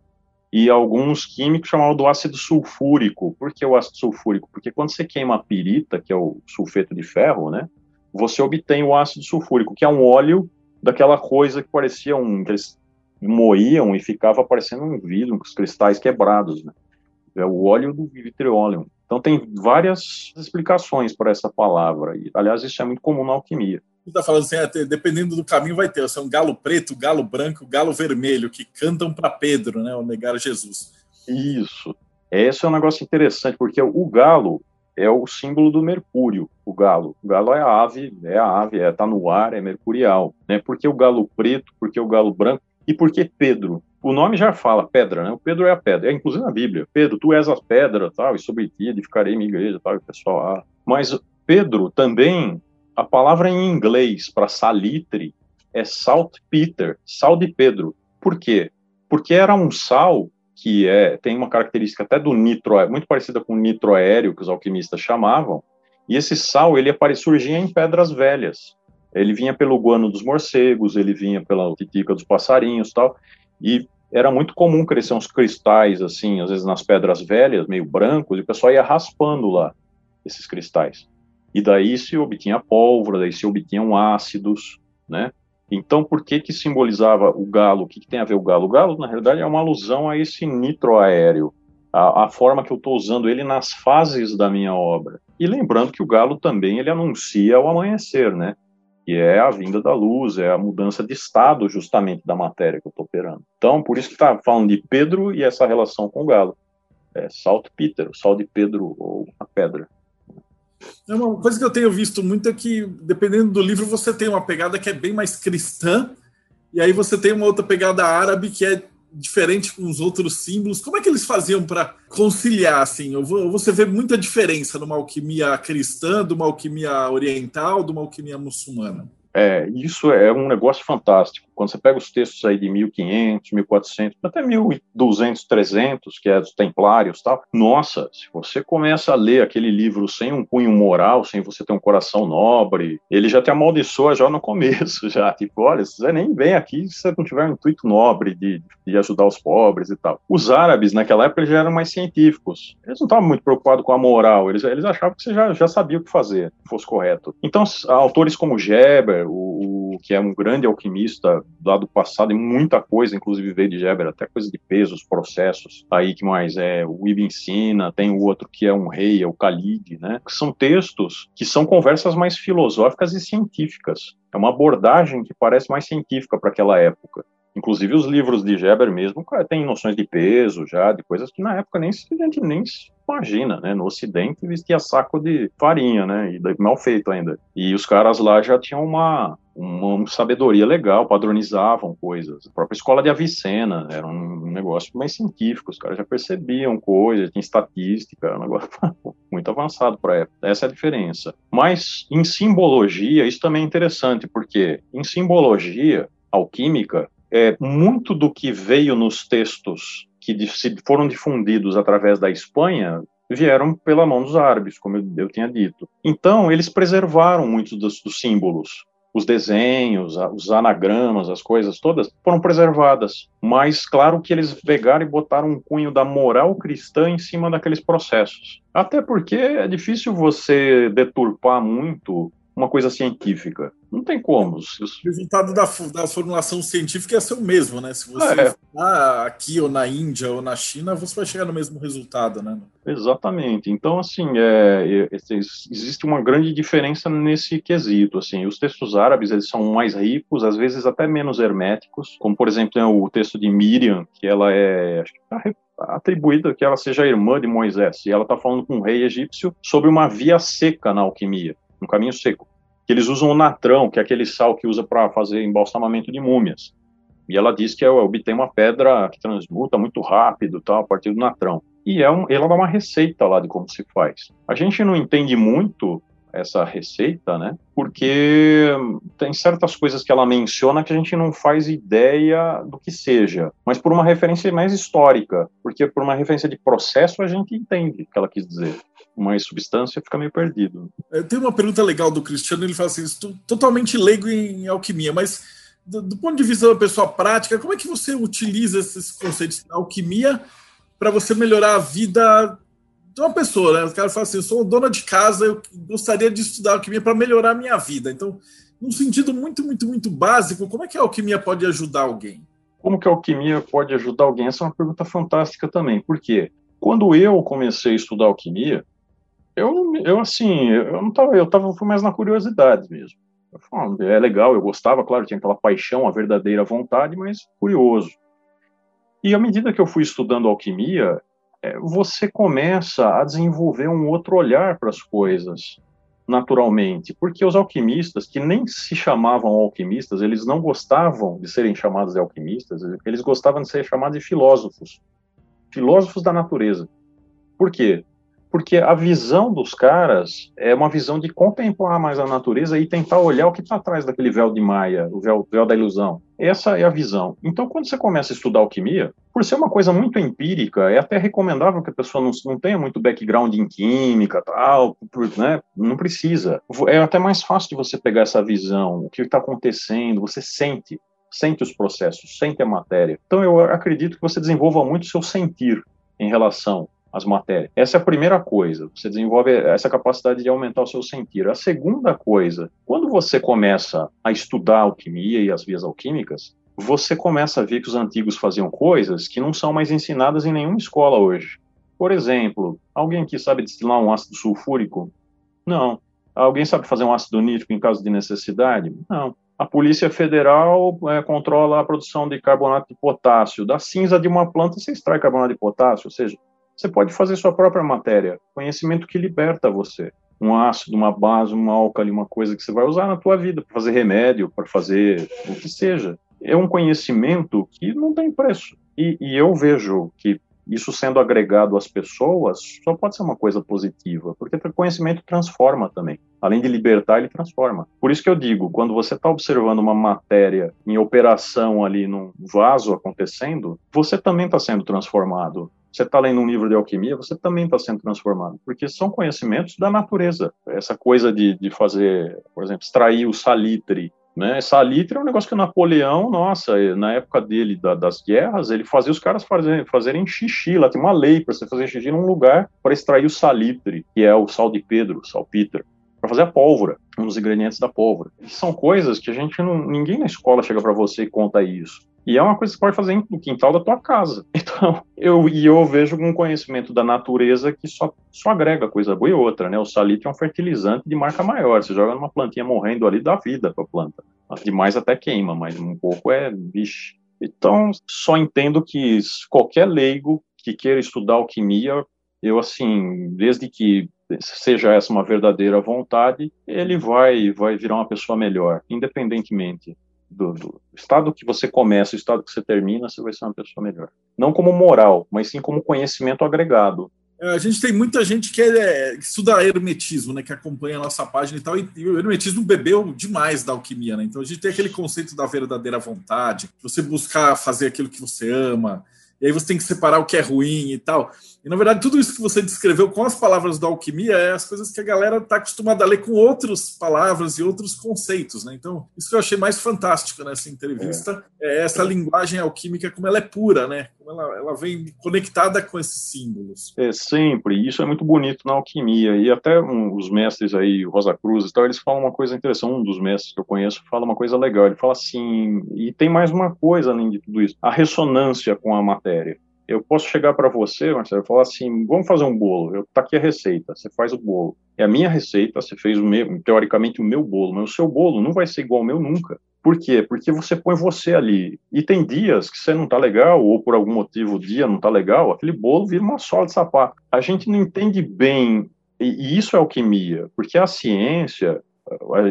e alguns químicos chamavam do ácido sulfúrico. Por que o ácido sulfúrico? Porque quando você queima a pirita, que é o sulfeto de ferro, né, você obtém o ácido sulfúrico, que é um óleo daquela coisa que parecia um. que eles moíam e ficava parecendo um vidro, com os cristais quebrados, né? É o óleo do vitriolium. Então tem várias explicações para essa palavra. E, aliás, isso é muito comum na alquimia. Você está falando assim, é, dependendo do caminho vai ter, são galo preto, galo branco, galo vermelho, que cantam para Pedro, né, ao negar Jesus. Isso. Esse é um negócio interessante, porque o galo, é o símbolo do Mercúrio, o galo. O galo é a ave, é a ave, é, tá no ar, é mercurial. Né? Por que o galo preto? Por que o galo branco? E por que Pedro? O nome já fala pedra, né? O Pedro é a pedra. É inclusive na Bíblia. Pedro, tu és a pedra, tal, e sobre ti edificarei minha igreja, tal, e o pessoal. Ah. Mas Pedro também, a palavra em inglês para salitre é saltpeter, sal de Pedro. Por quê? Porque era um sal que é, tem uma característica até do nitro, muito parecida com o nitro aéreo que os alquimistas chamavam, e esse sal ele surgia em pedras velhas. Ele vinha pelo guano dos morcegos, ele vinha pela titica dos passarinhos, tal. E era muito comum crescer uns cristais, assim, às vezes nas pedras velhas, meio brancos, e o pessoal ia raspando lá esses cristais. E daí se obtinha pólvora, daí se obtinham ácidos, né? Então, por que que simbolizava o galo? O que, que tem a ver o galo? O galo, na realidade, é uma alusão a esse nitro aéreo, a, a forma que eu estou usando ele nas fases da minha obra. E lembrando que o galo também ele anuncia o amanhecer, né? que é a vinda da luz, é a mudança de estado justamente da matéria que eu estou operando. Então, por isso que está falando de Pedro e essa relação com o galo. É Peter, o sal de Pedro ou a pedra. É uma coisa que eu tenho visto muito é que, dependendo do livro, você tem uma pegada que é bem mais cristã, e aí você tem uma outra pegada árabe que é diferente com os outros símbolos. Como é que eles faziam para conciliar assim? Você vê muita diferença numa alquimia cristã, de uma alquimia oriental, de uma alquimia muçulmana? É, isso é um negócio fantástico. Quando você pega os textos aí de 1500, 1400, até 1200, 300, que é dos templários tal, nossa, se você começa a ler aquele livro sem um cunho moral, sem você ter um coração nobre, ele já te amaldiçoa já no começo, já, tipo, olha, você nem vem aqui se você não tiver um intuito nobre de, de ajudar os pobres e tal. Os árabes, naquela época, já eram mais científicos. Eles não estavam muito preocupados com a moral, eles, eles achavam que você já, já sabia o que fazer, se fosse correto. Então, autores como Geber, o, que é um grande alquimista lá do passado, e muita coisa, inclusive veio de Geber, até coisa de pesos, processos, aí que mais é, o Ibn Sina, tem o outro que é um rei, é o Khalid, né? Que são textos que são conversas mais filosóficas e científicas. É uma abordagem que parece mais científica para aquela época. Inclusive os livros de Geber mesmo tem noções de peso já, de coisas que na época nem a gente nem imagina, né? No Ocidente vestia saco de farinha, né? E mal feito ainda. E os caras lá já tinham uma, uma sabedoria legal, padronizavam coisas. A própria escola de Avicena era um negócio mais científico, os caras já percebiam coisas, tinha estatística, era um negócio muito avançado para a época. Essa é a diferença. Mas em simbologia, isso também é interessante, porque em simbologia alquímica, é, muito do que veio nos textos que foram difundidos através da Espanha vieram pela mão dos árabes, como eu, eu tinha dito. Então, eles preservaram muitos dos, dos símbolos os desenhos, os anagramas, as coisas todas foram preservadas. Mas claro que eles pegaram e botaram um cunho da moral cristã em cima daqueles processos. Até porque é difícil você deturpar muito uma coisa científica. Não tem como. O resultado da, da formulação científica é ser o mesmo, né? Se você é. aqui ou na Índia ou na China, você vai chegar no mesmo resultado, né? Exatamente. Então, assim, é, é, existe uma grande diferença nesse quesito. Assim, os textos árabes eles são mais ricos, às vezes até menos herméticos, como por exemplo é o texto de Miriam, que ela é acho que tá atribuída que ela seja irmã de Moisés, e ela está falando com um rei egípcio sobre uma via seca na alquimia um caminho seco. Que eles usam o natrão, que é aquele sal que usa para fazer embalsamamento de múmias. E ela diz que é, obtém uma pedra que transmuta muito rápido, tal, a partir do natrão. E é um, ela dá uma receita lá de como se faz. A gente não entende muito essa receita, né? Porque tem certas coisas que ela menciona que a gente não faz ideia do que seja, mas por uma referência mais histórica, porque por uma referência de processo a gente entende o que ela quis dizer mais substância, fica meio perdido. Tem uma pergunta legal do Cristiano, ele fala assim, estou totalmente leigo em alquimia, mas do, do, ponto de vista da pessoa prática, como é que você utiliza esses conceitos da alquimia para você melhorar a vida de uma pessoa, né? O cara fala assim, eu sou dona de casa, eu gostaria de estudar alquimia para melhorar a minha vida. Então, num sentido muito, muito, muito básico, como é que a alquimia pode ajudar alguém? Como que a alquimia pode ajudar alguém? Essa é uma pergunta fantástica também. Por quê? Quando eu comecei a estudar alquimia, eu, eu assim, eu não tava, eu tava fui mais na curiosidade mesmo. Falei, é legal, eu gostava, claro, tinha aquela paixão, a verdadeira vontade, mas curioso. E à medida que eu fui estudando alquimia, é, você começa a desenvolver um outro olhar para as coisas, naturalmente, porque os alquimistas, que nem se chamavam alquimistas, eles não gostavam de serem chamados de alquimistas, eles gostavam de ser chamados de filósofos, filósofos da natureza. Por quê? Porque a visão dos caras é uma visão de contemplar mais a natureza e tentar olhar o que está atrás daquele véu de Maia, o véu, véu, da ilusão. Essa é a visão. Então, quando você começa a estudar alquimia, por ser uma coisa muito empírica, é até recomendável que a pessoa não, não tenha muito background em química, tal, né? Não precisa. É até mais fácil de você pegar essa visão, o que está acontecendo, você sente sente os processos, sente a matéria. Então eu acredito que você desenvolva muito o seu sentir em relação às matérias. Essa é a primeira coisa, você desenvolve essa capacidade de aumentar o seu sentir. A segunda coisa, quando você começa a estudar alquimia e as vias alquímicas, você começa a ver que os antigos faziam coisas que não são mais ensinadas em nenhuma escola hoje. Por exemplo, alguém que sabe destilar um ácido sulfúrico? Não. Alguém sabe fazer um ácido nítrico em caso de necessidade? Não. A Polícia Federal é, controla a produção de carbonato de potássio. Da cinza de uma planta você extrai carbonato de potássio, ou seja, você pode fazer sua própria matéria. Conhecimento que liberta você. Um ácido, uma base, um álcali, uma coisa que você vai usar na tua vida para fazer remédio, para fazer o que seja. É um conhecimento que não tem preço. E, e eu vejo que isso sendo agregado às pessoas só pode ser uma coisa positiva, porque o conhecimento transforma também. Além de libertar, ele transforma. Por isso que eu digo, quando você está observando uma matéria em operação ali num vaso acontecendo, você também está sendo transformado. Você está lendo um livro de alquimia, você também está sendo transformado, porque são conhecimentos da natureza. Essa coisa de, de fazer, por exemplo, extrair o salitre né? Salitre é um negócio que o Napoleão, nossa, na época dele, da, das guerras, ele fazia os caras fazerem, fazerem xixi. Lá tem uma lei para você fazer xixi num lugar para extrair o salitre, que é o sal de Pedro, salpitra, para fazer a pólvora, um dos ingredientes da pólvora. E são coisas que a gente não. Ninguém na escola chega para você e conta isso. E é uma coisa que você pode fazer no quintal da tua casa. Então, eu, e eu vejo um conhecimento da natureza que só, só agrega coisa boa e outra, né? O salitre é um fertilizante de marca maior. Você joga numa plantinha morrendo ali, dá vida para a planta. Demais até queima, mas um pouco é bicho. Então, só entendo que qualquer leigo que queira estudar alquimia, eu, assim, desde que seja essa uma verdadeira vontade, ele vai, vai virar uma pessoa melhor, independentemente do, do, estado que você começa, o estado que você termina, você vai ser uma pessoa melhor. Não como moral, mas sim como conhecimento agregado. É, a gente tem muita gente que, é, que estuda hermetismo, né, que acompanha a nossa página e tal, e, e, o hermetismo bebeu demais da alquimia, né? Então a gente tem aquele conceito da verdadeira vontade, você buscar fazer aquilo que você ama, e aí você tem que separar o que é ruim e tal. E na verdade, tudo isso que você descreveu com as palavras da alquimia é as coisas que a galera está acostumada a ler com outras palavras e outros conceitos, né? Então, isso que eu achei mais fantástico nessa entrevista é, é essa linguagem alquímica, como ela é pura, né? Como ela, ela vem conectada com esses símbolos. É sempre, isso é muito bonito na alquimia. E até um, os mestres aí, Rosa Cruz e tal, eles falam uma coisa interessante. Um dos mestres que eu conheço fala uma coisa legal. Ele fala assim, e tem mais uma coisa além de tudo isso: a ressonância com a matéria eu posso chegar para você, Marcelo, e falar assim: vamos fazer um bolo. Eu tá aqui a receita. Você faz o bolo. É a minha receita. Você fez o meu, teoricamente o meu bolo, mas o seu bolo não vai ser igual ao meu nunca. Por quê? Porque você põe você ali. E tem dias que você não tá legal, ou por algum motivo o dia não tá legal, aquele bolo vira uma sola de sapato. A gente não entende bem, e isso é alquimia, porque a ciência,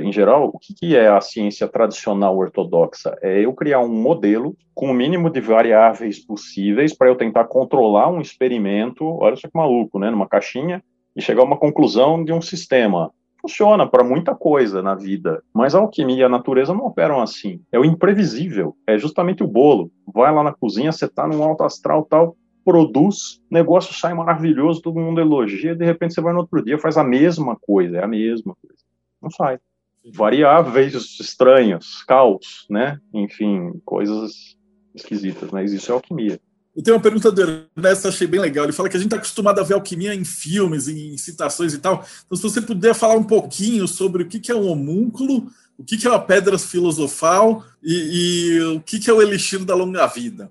em geral, o que é a ciência tradicional ortodoxa? É eu criar um modelo com o mínimo de variáveis possíveis para eu tentar controlar um experimento, olha só que maluco, né? Numa caixinha, e chegar a uma conclusão de um sistema. Funciona para muita coisa na vida, mas a alquimia e a natureza não operam assim. É o imprevisível, é justamente o bolo. Vai lá na cozinha, você está num alto astral tal, produz, negócio sai maravilhoso, todo mundo elogia, de repente você vai no outro dia, faz a mesma coisa, é a mesma coisa não sai. Variáveis estranhas, caos, né? Enfim, coisas esquisitas, mas isso é alquimia. Eu tenho uma pergunta do Ernesto, achei bem legal. Ele fala que a gente está acostumado a ver alquimia em filmes, em citações e tal. Então, se você puder falar um pouquinho sobre o que é um homúnculo, o que é uma pedra filosofal e, e o que é o elixir da longa vida.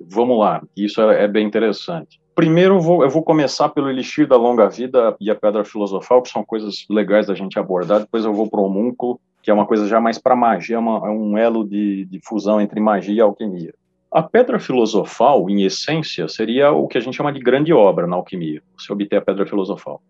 Vamos lá, isso é, é bem interessante. Primeiro, eu vou, eu vou começar pelo Elixir da Longa Vida e a Pedra Filosofal, que são coisas legais da gente abordar. Depois eu vou para o Homúnculo, que é uma coisa já mais para magia, é, uma, é um elo de, de fusão entre magia e alquimia. A Pedra Filosofal, em essência, seria o que a gente chama de grande obra na alquimia, você obter a Pedra Filosofal.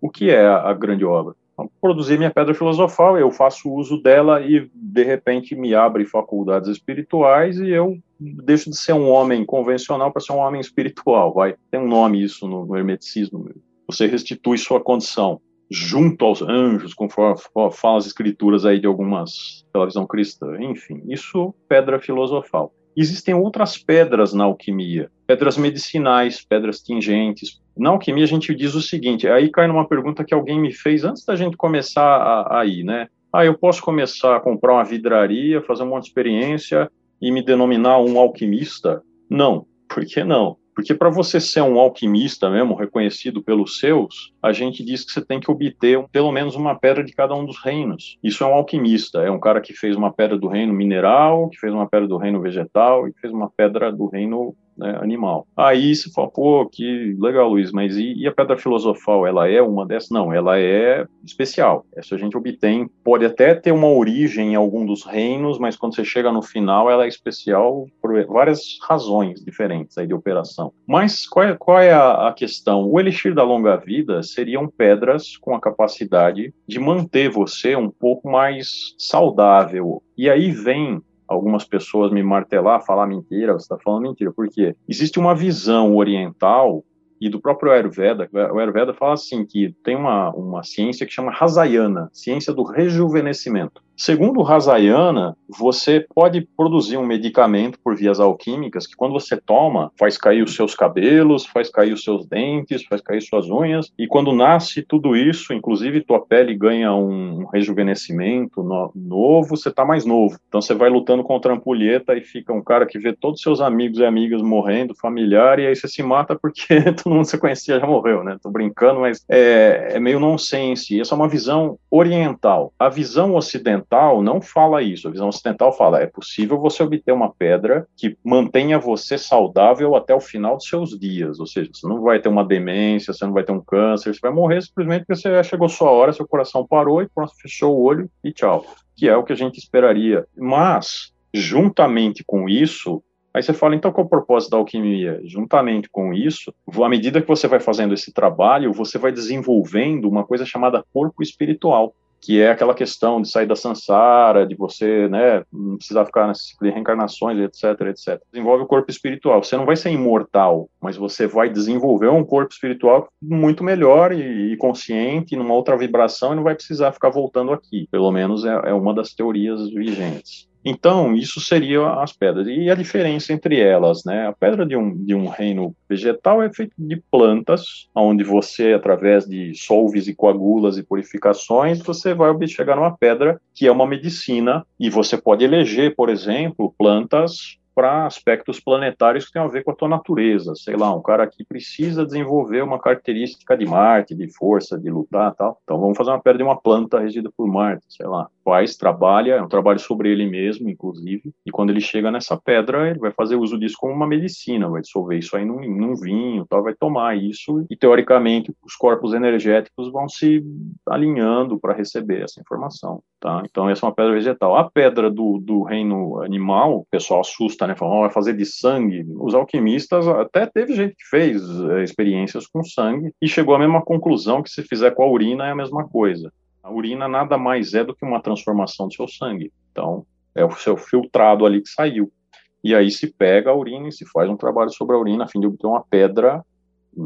O que é a, grande obra? Então, produzir minha pedra filosofal, eu faço uso dela e de repente me abre faculdades espirituais e eu deixo de ser um homem convencional para ser um homem espiritual, vai. Tem um nome isso no, hermeticismo. Você restitui sua condição junto aos anjos, conforme falam as escrituras aí de algumas pela visão cristã. Enfim, isso pedra filosofal. Existem outras pedras na alquimia, pedras medicinais, pedras tingentes. Na alquimia a gente diz o seguinte, aí cai numa pergunta que alguém me fez antes da gente começar a, a ir, né? Ah, eu posso começar a comprar uma vidraria, fazer um de experiência e me denominar um alquimista? Não. Por que não? Porque para você ser um alquimista mesmo, reconhecido pelos seus, a gente diz que você tem que obter pelo menos uma pedra de cada um dos reinos. Isso é um alquimista, é um cara que fez uma pedra do reino mineral, que fez uma pedra do reino vegetal e que fez uma pedra do reino né, animal. Aí você fala, pô, que legal, Luiz, mas e, e, a pedra filosofal, ela é uma dessas? Não, ela é especial. Essa a gente obtém, pode até ter uma origem em algum dos reinos, mas quando você chega no final, ela é especial por várias razões diferentes aí de operação. Mas qual é, qual é a, a questão? O elixir da longa vida seriam pedras com a capacidade de manter você um pouco mais saudável. E aí vem algumas pessoas me martelar, falar mentira, você está falando mentira, porque existe uma visão oriental e do próprio Ayurveda, o Ayurveda fala assim que tem uma, uma ciência que chama Rasayana, ciência do rejuvenescimento. Segundo Rasayana, você pode produzir um medicamento por vias alquímicas que, quando você toma, faz cair os seus cabelos, faz cair os seus dentes, faz cair suas unhas, e quando nasce tudo isso, inclusive tua pele ganha um rejuvenescimento no, novo, você está mais novo. Então você vai lutando contra a ampulheta e fica um cara que vê todos os seus amigos e amigas morrendo, familiar, e aí você se mata porque todo mundo que você conhecia já morreu, né? Tô brincando, mas é, é meio nonsense. Essa é uma visão oriental. A visão ocidental ocidental não fala isso. A visão ocidental fala: é possível você obter uma pedra que mantenha você saudável até o final dos seus dias. Ou seja, você não vai ter uma demência, você não vai ter um câncer, você vai morrer simplesmente porque você chegou sua hora, seu coração parou e pronto, fechou o olho e tchau. Que é o que a gente esperaria. Mas, juntamente com isso, Aí você fala, então qual é o propósito da alquimia? Juntamente com isso, à medida que você vai fazendo esse trabalho, você vai desenvolvendo uma coisa chamada corpo espiritual que é aquela questão de sair da sansara, de você, né, não precisar ficar nesse reencarnações, etc, etc. Desenvolve o corpo espiritual. Você não vai ser imortal, mas você vai desenvolver um corpo espiritual muito melhor e, e consciente, numa outra vibração, e não vai precisar ficar voltando aqui. Pelo menos é, é uma das teorias vigentes. Então, isso seria as pedras. E a diferença entre elas, né? A pedra de um, de um reino vegetal é feita de plantas, onde você, através de solves e coagulas e purificações, você vai chegar numa pedra que é uma medicina, e você pode eleger, por exemplo, plantas para aspectos planetários que tem a ver com a tua natureza. Sei lá, um cara que precisa desenvolver uma característica de Marte, de força, de lutar tal. Então vamos fazer uma pedra de uma planta regida por Marte, sei lá. Trabalha, é um trabalho sobre ele mesmo, inclusive. E quando ele chega nessa pedra, ele vai fazer uso disso como uma medicina, vai dissolver isso aí num, num vinho, tal, vai tomar isso e teoricamente os corpos energéticos vão se alinhando para receber essa informação, tá? Então essa é uma pedra vegetal. A pedra do, do reino animal, o pessoal assusta, né? Falam, oh, vai fazer de sangue. Os alquimistas, até teve gente que fez é, experiências com sangue e chegou à mesma conclusão que se fizer com a urina é a mesma coisa. A urina nada mais é do que uma transformação do seu sangue. Então, é o seu filtrado ali que saiu. E aí se pega a urina e se faz um trabalho sobre a urina a fim de obter uma pedra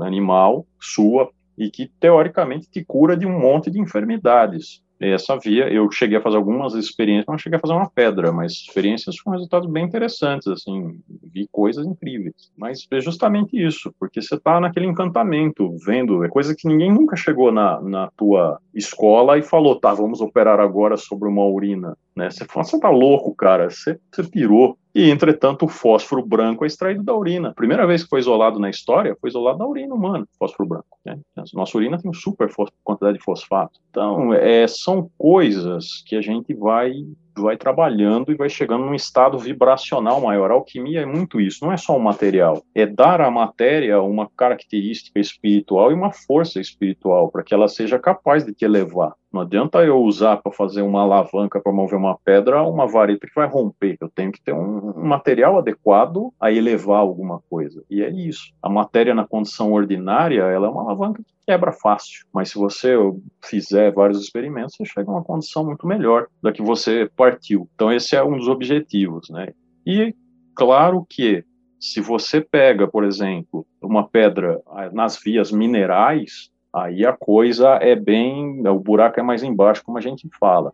animal sua e que teoricamente te cura de um monte de enfermidades essa via, eu cheguei a fazer algumas experiências, não cheguei a fazer uma pedra, mas experiências com resultados bem interessantes, assim, vi coisas incríveis. Mas é justamente isso, porque você está naquele encantamento, vendo, é coisa que ninguém nunca chegou na, na tua escola e falou, tá, vamos operar agora sobre uma urina, né? Você fala, você tá louco, cara, você, você pirou. E, entretanto, o fósforo branco é extraído da urina. Primeira vez que foi isolado na história, foi isolado da urina humana, fósforo branco. Né? Nossa urina tem um super quantidade de fosfato. Então, é, são coisas que a gente vai vai trabalhando e vai chegando num estado vibracional maior. A alquimia é muito isso, não é só o material, é dar à matéria uma característica espiritual e uma força espiritual para que ela seja capaz de te elevar. Não adianta eu usar para fazer uma alavanca para mover uma pedra, uma vareta que vai romper. Eu tenho que ter um, um, material adequado a elevar alguma coisa. E é isso. A matéria na condição ordinária, ela é uma alavanca que quebra fácil. Mas se você fizer vários experimentos, você chega a uma condição muito melhor da que você partiu. Então esse é um dos objetivos, né? E claro que se você pega, por exemplo, uma pedra ah, nas vias minerais, aí a coisa é bem, o buraco é mais embaixo, como a gente fala.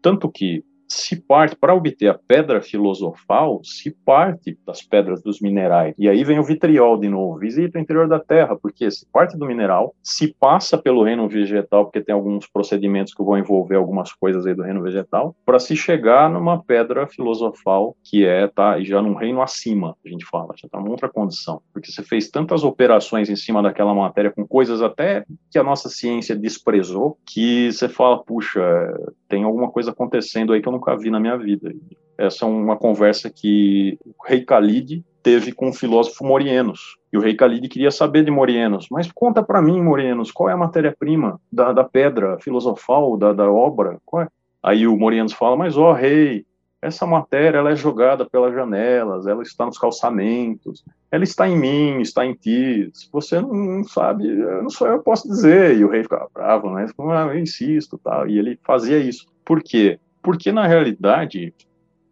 Tanto que se parte, para obter a pedra filosofal, se parte das pedras dos minerais. E aí vem o vitriol de novo. Visita o interior da Terra, porque se parte do mineral, se passa pelo reino vegetal, porque tem alguns procedimentos que vão envolver algumas coisas aí do reino vegetal, para se chegar numa pedra filosofal que é, tá, já num reino acima, a gente fala, já está numa outra condição. Porque você fez tantas operações em cima daquela matéria com coisas até que a nossa ciência desprezou, que você fala, puxa, tem alguma coisa acontecendo aí que eu nunca vi na minha vida. Essa é uma conversa que o rei Khalid teve com o filósofo Morienos. E o rei Khalid queria saber de Morienos, mas conta para mim, Morienos, qual é a matéria-prima da, da, pedra filosofal, da, da obra? É? Aí o Morienos fala, mas ó rei, essa matéria ela é jogada pelas janelas, ela está nos calçamentos, ela está em mim, está em ti. Se você não, não sabe, não sou eu, posso dizer. E o rei ficava bravo, né? Ah, eu insisto, tal. E ele fazia isso. Por quê? Porque na realidade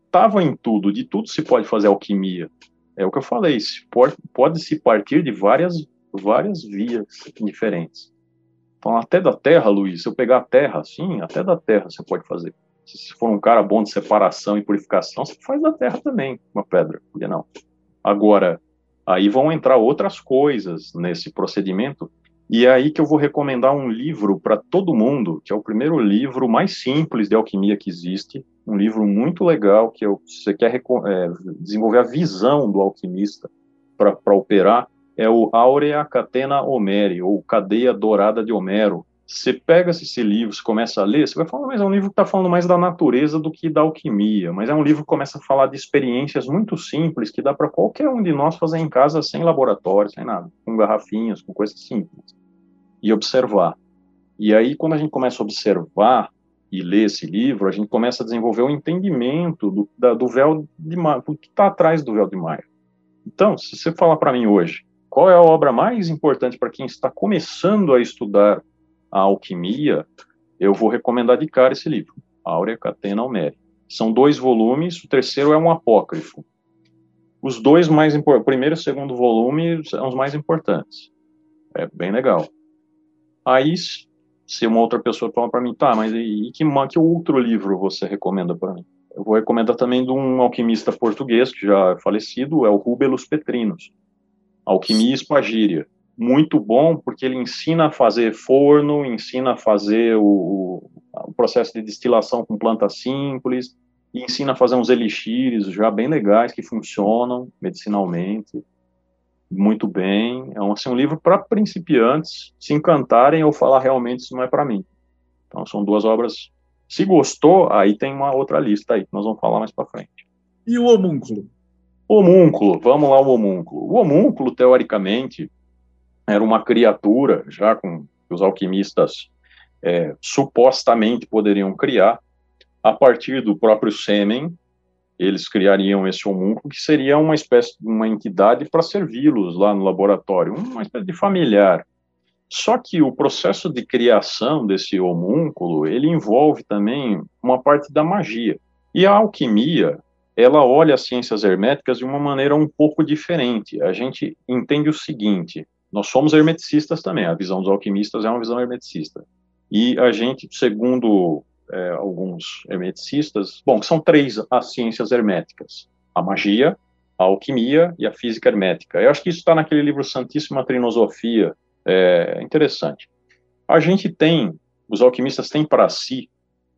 estava em tudo, de tudo se pode fazer alquimia. É o que eu falei, se pode, pode se partir de várias várias vias diferentes. Então, até da terra, Luiz, se eu pegar a terra, sim, até da terra você pode fazer se for um cara bom de separação e purificação, você faz da terra também uma pedra, por que não? Agora, aí vão entrar outras coisas nesse procedimento, e é aí que eu vou recomendar um livro para todo mundo, que é o primeiro livro mais simples de alquimia que existe, um livro muito legal, que eu, se você quer é, desenvolver a visão do alquimista para operar, é o Aurea Catena Homeri, ou Cadeia Dourada de Homero, você pega esse livro, você começa a ler, você vai falar, mas é um livro que está falando mais da natureza do que da alquimia, mas é um livro que começa a falar de experiências muito simples que dá para qualquer um de nós fazer em casa sem laboratório, sem nada, com garrafinhas, com coisas simples, e observar. E aí, quando a gente começa a observar e ler esse livro, a gente começa a desenvolver o entendimento do, da, do véu de Maia, do que está atrás do véu de Maia. Então, se você falar para mim hoje, qual é a obra mais importante para quem está começando a estudar a alquimia, eu vou recomendar de cara esse livro, Áurea Catena Almeri. São dois volumes, o terceiro é um apócrifo. Os dois mais importantes, primeiro e segundo volume são os mais importantes. É bem legal. Aí, se uma outra pessoa fala para mim, tá, mas e que, que outro livro você recomenda para mim? Eu vou recomendar também de um alquimista português, que já é falecido, é o Rubelus Petrinos. Alquimia e Espagíria muito bom porque ele ensina a fazer forno, ensina a fazer o, o processo de destilação com plantas simples, e ensina a fazer uns elixires já bem legais que funcionam medicinalmente muito bem. É um, assim, um livro para principiantes se encantarem ou falar realmente isso não é para mim. Então são duas obras. Se gostou, aí tem uma outra lista aí que nós vamos falar mais para frente. E o homúnculo? Homúnculo, vamos lá o homúnculo. O homúnculo, teoricamente, era uma criatura, já com que os alquimistas é, supostamente poderiam criar, a partir do próprio sêmen, eles criariam esse homúnculo, que seria uma espécie de uma entidade para servi-los lá no laboratório, uma espécie de familiar. Só que o processo de criação desse homúnculo, ele envolve também uma parte da magia. E a alquimia, ela olha as ciências herméticas de uma maneira um pouco diferente. A gente entende o seguinte, nós somos hermeticistas também, a visão dos alquimistas é uma visão hermeticista. E a gente, segundo é, alguns hermeticistas, bom, são três as ciências herméticas: a magia, a alquimia e a física hermética. Eu acho que isso está naquele livro Santíssima Trinosofia, é interessante. A gente tem, os alquimistas têm para si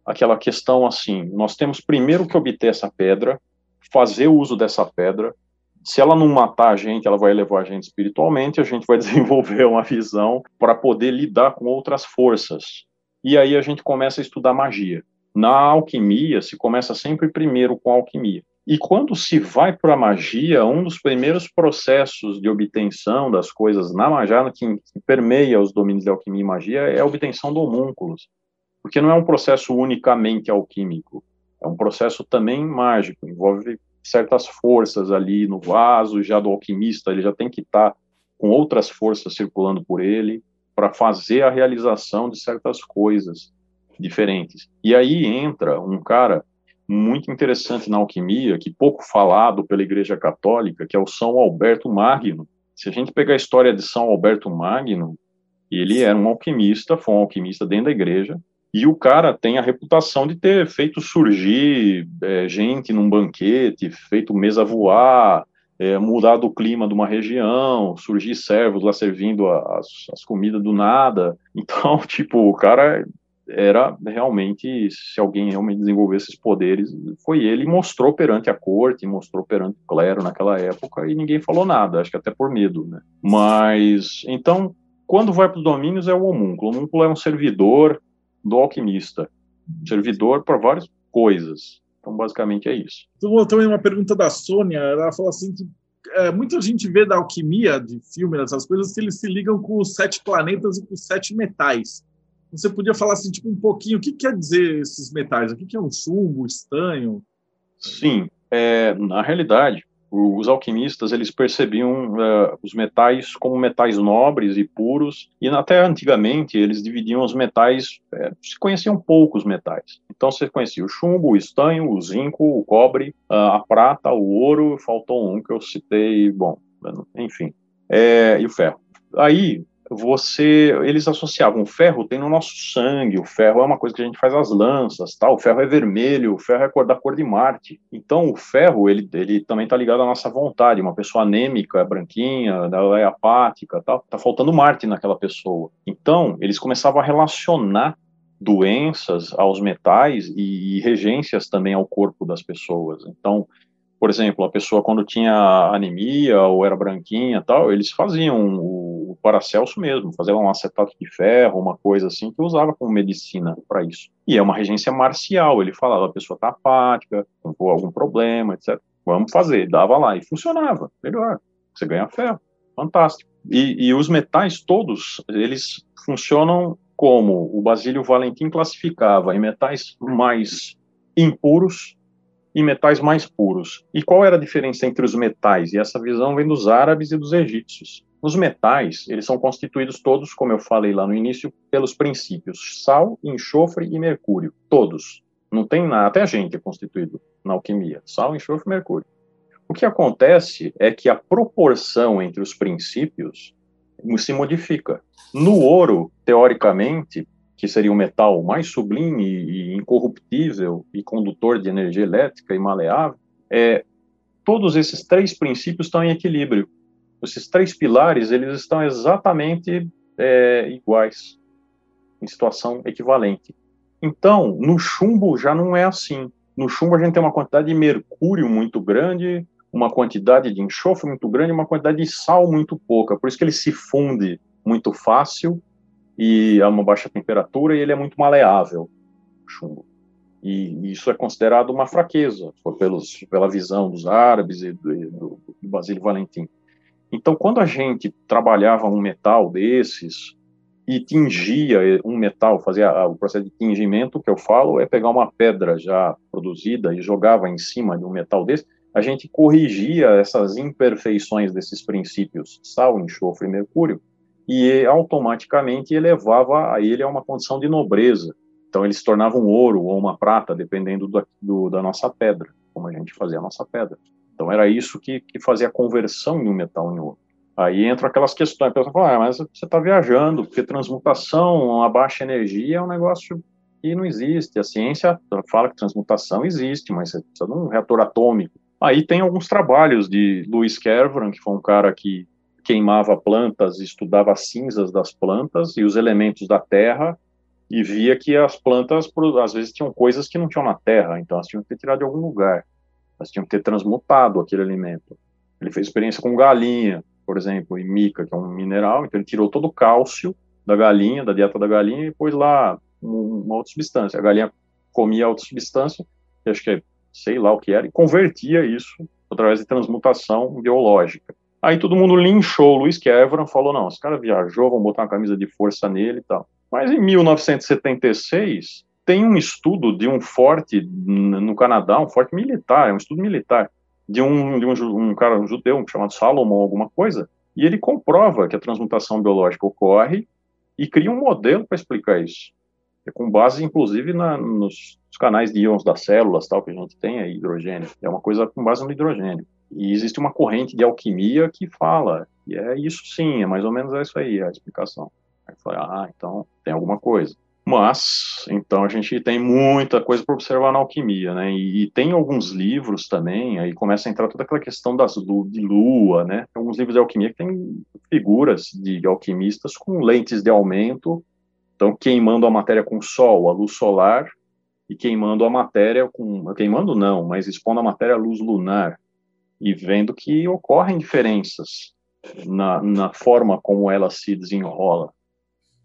aquela questão assim: nós temos primeiro que obter essa pedra, fazer o uso dessa pedra, se ela não matar a gente, ela vai elevar a gente espiritualmente, a gente vai desenvolver uma visão para poder lidar com outras forças. E aí a gente começa a estudar magia. Na alquimia, se começa sempre primeiro com alquimia. E quando se vai para a magia, um dos primeiros processos de obtenção das coisas na magia, que, que permeia os domínios de alquimia e magia, é a obtenção do homúnculos. Porque não é um processo unicamente alquímico, é um processo também mágico, envolve certas forças ali no vaso, já do alquimista, ele já tem que estar tá com outras forças circulando por ele para fazer a realização de certas coisas diferentes. E aí entra um cara muito interessante na alquimia, que pouco falado pela Igreja Católica, que é o São Alberto Magno. Se a gente pegar a história de São Alberto Magno, ele era um alquimista, foi um alquimista dentro da igreja, E o cara tem a reputação de ter feito surgir é, gente num banquete, feito mesa voar, é, mudado o clima de uma região, surgir servos lá servindo as, as comidas do nada. Então, tipo, o cara era realmente, se alguém realmente desenvolveu esses poderes, foi ele, mostrou perante a corte, mostrou perante o clero naquela época, e ninguém falou nada, acho que até por medo, né? Mas, então, quando vai para os domínios é o homúnculo. O homúnculo é um servidor do alquimista, servidor para várias coisas. Então, basicamente é isso. Então, também uma pergunta da Sônia, ela falou assim que é, muita gente vê da alquimia de filme, essas coisas, que eles se ligam com os sete planetas e com os sete metais. Você podia falar assim, tipo, um pouquinho, o que quer dizer esses metais? O que é um chumbo, estanho? Sim, é, na realidade, os alquimistas eles percebiam uh, os metais como metais nobres e puros e até antigamente eles dividiam os metais é, se conheciam poucos metais. Então você conhecia o chumbo o estanho o zinco o cobre uh, a prata o ouro faltou um que eu citei bom enfim é, e o ferro. Aí você eles associavam o ferro tem no nosso sangue, o ferro é uma coisa que a gente faz as lanças, tal, o ferro é vermelho, o ferro é cor da cor de Marte. Então o ferro, ele, ele também está ligado à nossa vontade, uma pessoa anêmica, branquinha, ela é apática, tal, tá faltando Marte naquela pessoa. Então, eles começavam a relacionar doenças aos metais e, e regências também ao corpo das pessoas. Então, por exemplo, a pessoa quando tinha anemia ou era branquinha tal, eles faziam o, Paracelso mesmo, faziam um acetato de ferro, uma coisa assim, que usava como medicina para isso. E é uma regência marcial, ele falava, a pessoa está apática, com algum problema, etc. Vamos fazer, dava lá, e funcionava, melhor, você ganha ferro, fantástico. E, e os metais todos, eles funcionam como o Basílio Valentim classificava em metais mais impuros, e metais mais puros. E qual era a diferença entre os metais? E essa visão vem dos árabes e dos egípcios. Os metais, eles são constituídos todos, como eu falei lá no início, pelos princípios sal, enxofre e mercúrio. Todos. Não tem nada, até a gente é constituído na alquimia. Sal, enxofre e mercúrio. O que acontece é que a proporção entre os princípios se modifica. No ouro, teoricamente, que seria o metal mais sublime e incorruptível e condutor de energia elétrica e maleável, é, todos esses três princípios estão em equilíbrio. Esses três pilares, eles estão exatamente é, iguais, em situação equivalente. Então, no chumbo já não é assim. No chumbo a gente tem uma quantidade de mercúrio muito grande, uma quantidade de enxofre muito grande, uma quantidade de sal muito pouca. Por isso que ele se funde muito fácil e a uma baixa temperatura e ele é muito maleável, o chumbo. E isso é considerado uma fraqueza pelos, pela visão dos árabes e do, do, do Basílio Valentim. Então, quando a gente trabalhava um metal desses e tingia um metal, fazia o processo de tingimento, que eu falo é pegar uma pedra já produzida e jogava em cima de um metal desse, a gente corrigia essas imperfeições desses princípios, sal, enxofre e mercúrio, e automaticamente elevava a ele a uma condição de nobreza. Então ele se tornava um ouro ou uma prata, dependendo do, do, da nossa pedra, como a gente fazia a nossa pedra. Então era isso que, que fazia a conversão de um metal em ouro. Aí entra aquelas questões, a pessoa fala, ah, mas você está viajando, porque transmutação a baixa energia é um negócio que não existe. A ciência fala que transmutação existe, mas você precisa de um reator atômico. Aí tem alguns trabalhos de Louis Kervran, que foi um cara que queimava plantas, estudava as cinzas das plantas e os elementos da terra e via que as plantas, às vezes, tinham coisas que não tinham na terra, então elas tinham que ter tirado de algum lugar, elas tinham que ter transmutado aquele alimento. Ele fez experiência com galinha, por exemplo, e mica, que é um mineral, então ele tirou todo o cálcio da galinha, da dieta da galinha, e pôs lá uma outra substância. A galinha comia outra substância, que acho que é, sei lá o que era, e convertia isso através de transmutação biológica. Aí todo mundo linchou o Luiz Kevran, falou, não, esse cara viajou, vamos botar uma camisa de força nele e tal. Mas em 1976, tem um estudo de um forte no Canadá, um forte militar, é um estudo militar, de um, de um, um cara um judeu chamado Salomon, alguma coisa, e ele comprova que a transmutação biológica ocorre e cria um modelo para explicar isso. É com base, inclusive, na, nos, canais de íons das células, tal, que a gente tem aí, hidrogênio. É uma coisa com base no hidrogênio. E existe uma corrente de alquimia que fala, e é isso sim, é mais ou menos isso aí a explicação. Aí falei, ah, então tem alguma coisa. Mas, então, a gente tem muita coisa para observar na alquimia, né? E, e, tem alguns livros também, aí começa a entrar toda aquela questão das, de lua, né? Tem alguns livros de alquimia que tem figuras de alquimistas com lentes de aumento, então queimando a matéria com sol, a luz solar, e queimando a matéria com. Queimando não, mas expondo a matéria à luz lunar, e vendo que ocorrem diferenças na, na forma como ela se desenrola.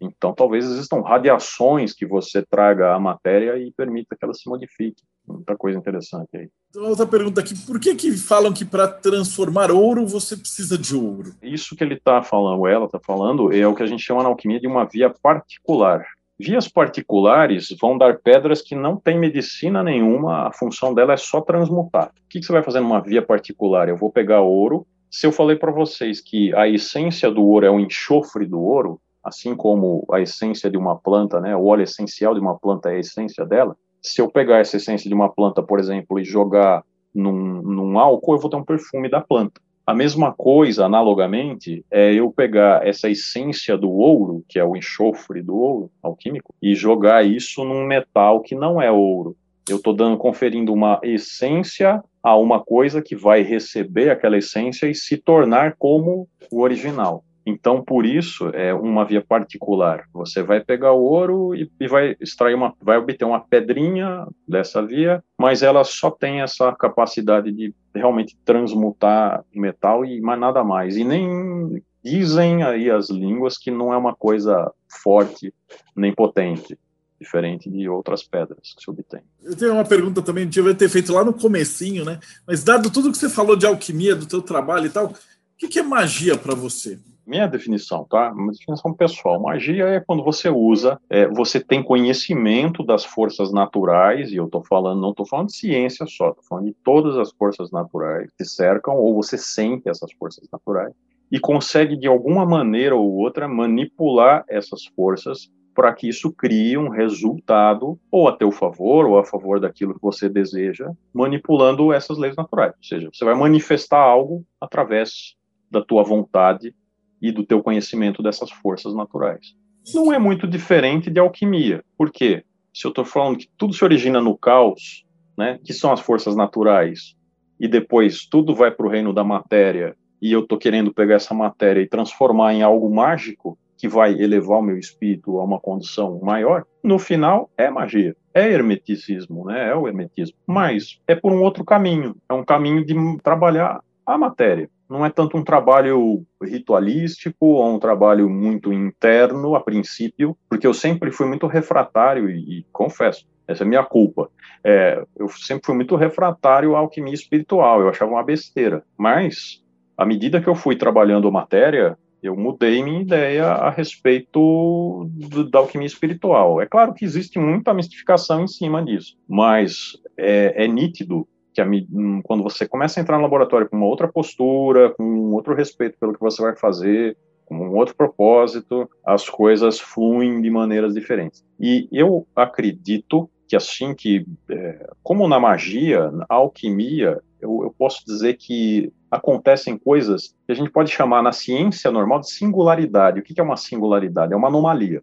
Então, talvez existam radiações que você traga à matéria e permita que ela se modifique. Muita coisa interessante aí. Então, outra pergunta aqui: por que, que falam que para transformar ouro você precisa de ouro? Isso que ele está falando, ela está falando, é o que a gente chama na alquimia de uma via particular. Vias particulares vão dar pedras que não têm medicina nenhuma, a função dela é só transmutar. O que, você vai fazer numa via particular? Eu vou pegar ouro. Se eu falei para vocês que a essência do ouro é o enxofre do ouro, assim como a essência de uma planta, né, o óleo essencial de uma planta é a essência dela, se eu pegar essa essência de uma planta, por exemplo, e jogar num, num álcool, eu vou ter um perfume da planta. A mesma coisa, analogamente, é eu pegar essa essência do ouro, que é o enxofre do ouro alquímico, e jogar isso num metal que não é ouro. Eu estou dando, conferindo uma essência a uma coisa que vai receber aquela essência e se tornar como o original. Então, por isso, é uma via particular. Você vai pegar o ouro e, e, vai extrair uma, vai obter uma pedrinha dessa via, mas ela só tem essa capacidade de realmente transmutar metal e mais nada mais. E nem dizem aí as línguas que não é uma coisa forte nem potente diferente de outras pedras que se obtém. Eu tenho uma pergunta também, devia ter feito lá no comecinho, né? Mas dado tudo que você falou de alquimia, do teu trabalho e tal, o que é magia para você? Minha definição, tá? Uma definição pessoal. Magia é quando você usa, é, você tem conhecimento das forças naturais, e eu estou falando, não estou falando de ciência só, estou falando de todas as forças naturais que cercam, ou você sente essas forças naturais, e consegue de alguma maneira ou outra manipular essas forças para que isso crie um resultado ou a teu favor ou a favor daquilo que você deseja, manipulando essas leis naturais. Ou seja, você vai manifestar algo através da tua vontade e do teu conhecimento dessas forças naturais. Não é muito diferente de alquimia. Por quê? Se eu estou falando que tudo se origina no caos, né, que são as forças naturais, e depois tudo vai para o reino da matéria, e eu estou querendo pegar essa matéria e transformar em algo mágico, que vai elevar o meu espírito a uma condição maior, no final é magia. É hermeticismo, né? É o hermetismo. Mas é por um outro caminho. É um caminho de trabalhar a matéria não é tanto um trabalho ritualístico ou um trabalho muito interno a princípio, porque eu sempre fui muito refratário e, e confesso, essa é minha culpa. É, eu sempre fui muito refratário à alquimia espiritual, eu achava uma besteira. Mas, à medida que eu fui trabalhando matéria, eu mudei minha ideia a respeito do, da alquimia espiritual. É claro que existe muita mistificação em cima disso, mas é, é nítido que a, hum, quando você começa a entrar no laboratório com uma outra postura, com um outro respeito pelo que você vai fazer, com um outro propósito, as coisas fluem de maneiras diferentes. E eu acredito que assim que, é, como na magia, na alquimia, eu, eu, posso dizer que acontecem coisas que a gente pode chamar na ciência normal de singularidade. O que é uma singularidade? É uma anomalia.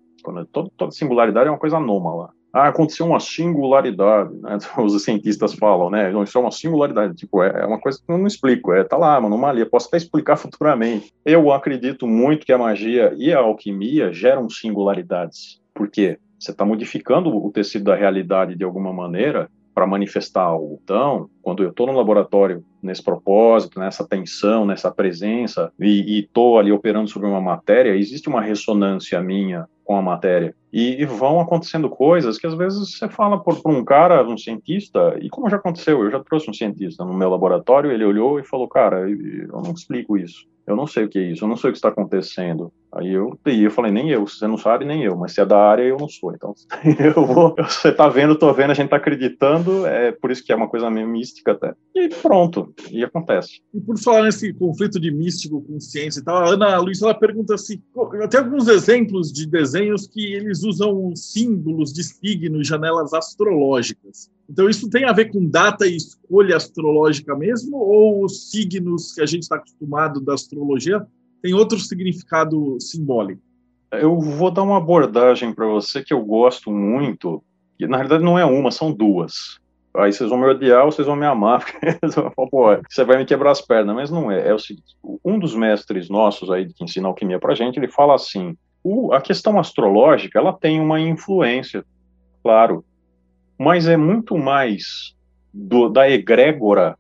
Toda, toda singularidade é uma coisa anômala ah, aconteceu uma singularidade, né? Os cientistas falam, né? Isso é uma singularidade, tipo, é, é uma coisa que eu não explico, é, tá lá, anomalia, posso até explicar futuramente. Eu acredito muito que a magia e a alquimia geram singularidades, porque você está modificando o tecido da realidade de alguma maneira para manifestar algo. Então, quando eu estou no laboratório nesse propósito, nessa tensão, nessa presença, e estou ali operando sobre uma matéria, existe uma ressonância minha com a matéria. E, e, vão acontecendo coisas que às vezes você fala por, por, um cara, um cientista, e como já aconteceu, eu já trouxe um cientista no meu laboratório, ele olhou e falou, cara, eu não explico isso eu não sei o que é isso, eu não sei o que está acontecendo. Aí eu, e eu falei, nem eu, você não sabe, nem eu, mas se é da área, eu não sou. Então, eu vou, você tá vendo, tô vendo, a gente tá acreditando, é por isso que é uma coisa meio mística até. E pronto, e acontece. E por falar nesse conflito de místico com ciência e tal, a Ana Luiz, ela pergunta assim, tem alguns exemplos de desenhos que eles usam símbolos de signos, janelas astrológicas. Então, isso tem a ver com data e escolha astrológica mesmo? Ou os signos que a gente está acostumado da astrologia tem outro significado simbólico? Eu vou dar uma abordagem para você que eu gosto muito, que na realidade não é uma, são duas. Aí vocês vão me odiar ou vocês vão me amar, porque você vai me quebrar as pernas, mas não é. É o seguinte, um dos mestres nossos aí que ensina alquimia pra gente, ele fala assim, a questão astrológica, ela tem uma influência, claro, mas é muito mais do, da egrégora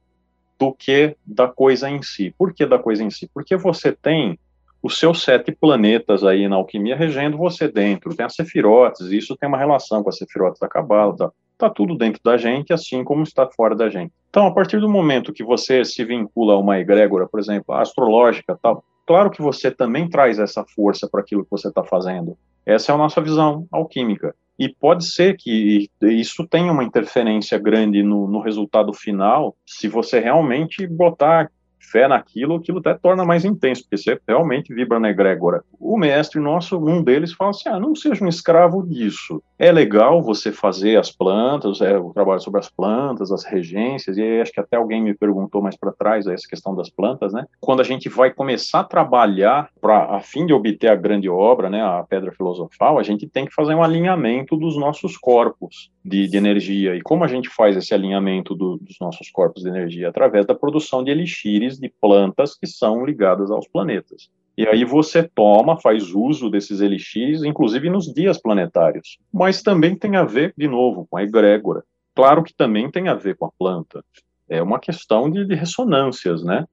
do que da coisa em si. Por que da coisa em si? Porque você tem os seus sete planetas aí na alquimia regendo você dentro. Tem as sefirotes, isso tem uma relação com as sefirotes da Cabala. Tá, tá tudo dentro da gente, assim como está fora da gente. Então, a partir do momento que você se vincula a uma egrégora, por exemplo, astrológica, tal, claro que você também traz essa força para aquilo que você está fazendo. Essa é a nossa visão alquímica. E pode ser que isso tenha uma interferência grande no, no resultado final, se você realmente botar fé naquilo, aquilo até torna mais intenso, porque você realmente vibra na egrégora. O mestre nosso, um deles, fala assim: ah, não seja um escravo disso. É legal você fazer as plantas, é, o trabalho sobre as plantas, as regências, e acho que até alguém me perguntou mais para trás essa questão das plantas, né? Quando a gente vai começar a trabalhar para a fim de obter a grande obra, né, a pedra filosofal, a gente tem que fazer um alinhamento dos nossos corpos de, de energia. E como a gente faz esse alinhamento do, dos nossos corpos de energia? Através da produção de elixires de plantas que são ligadas aos planetas. E aí você toma, faz uso desses elixires, inclusive nos dias planetários. Mas também tem a ver, de novo, com a egrégora. Claro que também tem a ver com a planta. É uma questão de, de ressonâncias, né?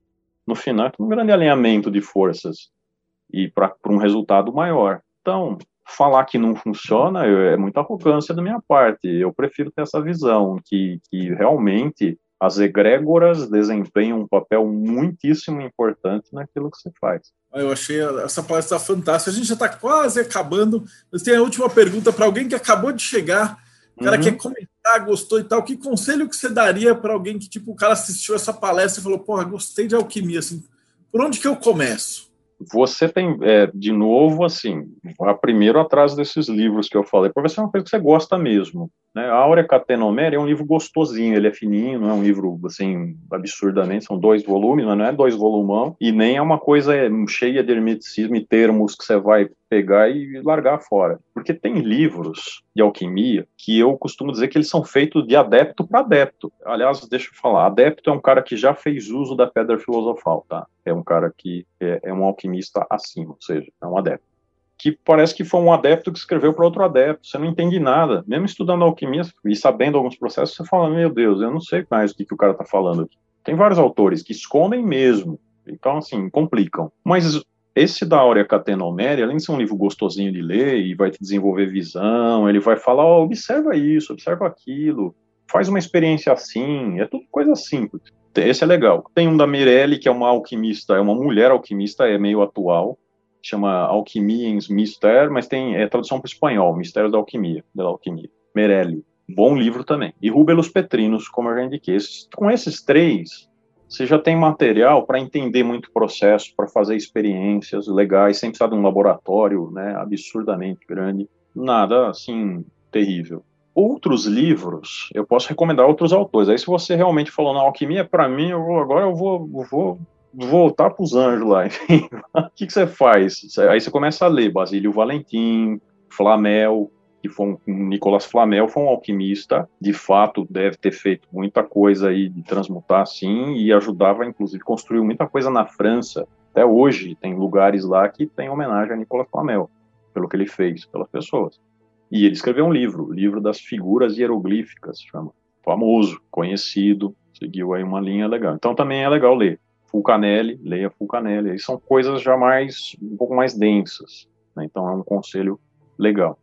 No final, é um grande alinhamento de forças e para um resultado maior. Então, falar que não funciona é muita arrogância da minha parte. Eu prefiro ter essa visão que, que realmente as egrégoras desempenham um papel muitíssimo importante naquilo que se faz. Ah, eu achei essa palestra fantástica. A gente já está quase acabando, mas tem a última pergunta para alguém que acabou de chegar. O cara uhum. quer comentar, gostou e tal. Que conselho que você daria para alguém que, tipo, o cara assistiu essa palestra e falou, porra, gostei de alquimia, assim, por onde que eu começo? Você tem, é, de novo, assim, vá primeiro atrás desses livros que eu falei, para ver se é uma coisa que você gosta mesmo. Né? A Áurea Catenomera é um livro gostosinho, ele é fininho, não é um livro assim absurdamente, são dois volumes, mas não é dois volumão, e nem é uma coisa é, cheia de hermeticismo e termos que você vai pegar e largar fora. Porque tem livros de alquimia que eu costumo dizer que eles são feitos de adepto para adepto. Aliás, deixa eu falar, adepto é um cara que já fez uso da pedra filosofal, tá? É um cara que é, é um alquimista acima, ou seja, é um adepto que parece que foi um adepto que escreveu para outro adepto. Você não entende nada. Mesmo estudando alquimia e sabendo alguns processos, você fala: Meu Deus, eu não sei mais o que, que o cara está falando aqui. Tem vários autores que escondem mesmo. Então, assim, complicam. Mas esse da Áurea Catenomere, além de ser um livro gostosinho de ler e vai te desenvolver visão, ele vai falar: oh, observa isso, observa aquilo, faz uma experiência assim. É tudo coisa simples. Esse é legal. Tem um da Mirelle, que é uma alquimista, é uma mulher alquimista, é meio atual chama Alquimia em Mister, mas tem é, tradução para o espanhol, Mistérios da Alquimia, da Alquimia. Merelli, bom livro também. E Rubelus Petrinos, como eu já indiquei. Com esses três, você já tem material para entender muito o processo, para fazer experiências legais, sem precisar de um laboratório né, absurdamente grande. Nada, assim, terrível. Outros livros, eu posso recomendar outros autores. Aí, se você realmente falou, na alquimia, para mim, eu vou, agora eu vou, vou voltar para os anjos lá, enfim. o que, que, você faz? Aí você começa a ler Basílio Valentim, Flamel, que foi um, Nicolas Flamel foi um alquimista, de fato deve ter feito muita coisa aí de transmutar assim e ajudava inclusive construir muita coisa na França. Até hoje tem lugares lá que tem homenagem a Nicolas Flamel pelo que ele fez pelas pessoas. E ele escreveu um livro, o livro das figuras hieroglíficas, chama, famoso, conhecido, seguiu aí uma linha legal. Então também é legal ler. Fulcanelli, leia Fulcanelli. Aí são coisas já mais, um pouco mais densas. Né? Então é um conselho legal.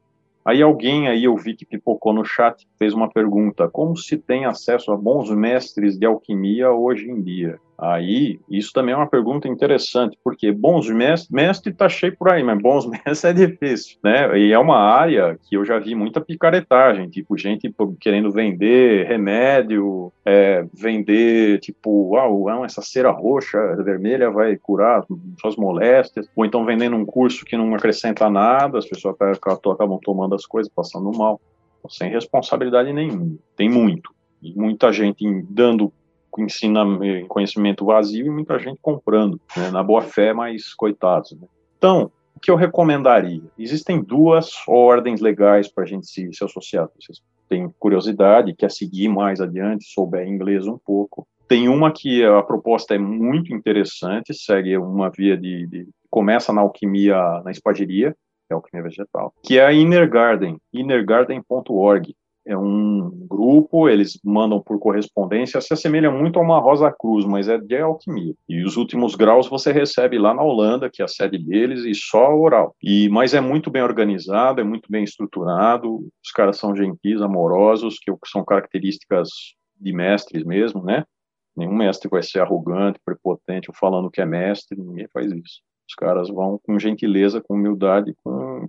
Aí alguém aí eu vi que pipocou no chat, fez uma pergunta: como se tem acesso a bons mestres de alquimia hoje em dia? Aí, isso também é uma pergunta interessante, porque bons mestres, mestre tá cheio por aí, mas bons mestres é difícil, né? E é uma área que eu já vi muita picaretagem, tipo, gente querendo vender remédio, é, vender, tipo, ah, essa cera roxa, vermelha vai curar suas moléstias, ou então vendendo um curso que não acrescenta nada, as pessoas acabam tomando as coisas, passando mal, sem responsabilidade nenhuma. Tem muito. E muita gente dando ensina conhecimento vazio e muita gente comprando, né, na boa fé, mas coitados. Né? Então, o que eu recomendaria? Existem duas ordens legais para a gente se, se associar. Vocês têm curiosidade, quer seguir mais adiante, souber inglês um pouco. Tem uma que a proposta é muito interessante, segue uma via de, de começa na alquimia, na espagiria, que é alquimia vegetal, que é a Inner Garden, innergarden.org é um grupo, eles mandam por correspondência, se assemelha muito a uma Rosa Cruz, mas é de alquimia. E os últimos graus você recebe lá na Holanda, que é a sede deles, e só oral. E mas é muito bem organizado, é muito bem estruturado. Os caras são gentis, amorosos, que são características de mestres mesmo, né? Nenhum mestre vai ser arrogante, prepotente, ou falando que é mestre, ninguém faz isso. Os caras vão com gentileza, com humildade,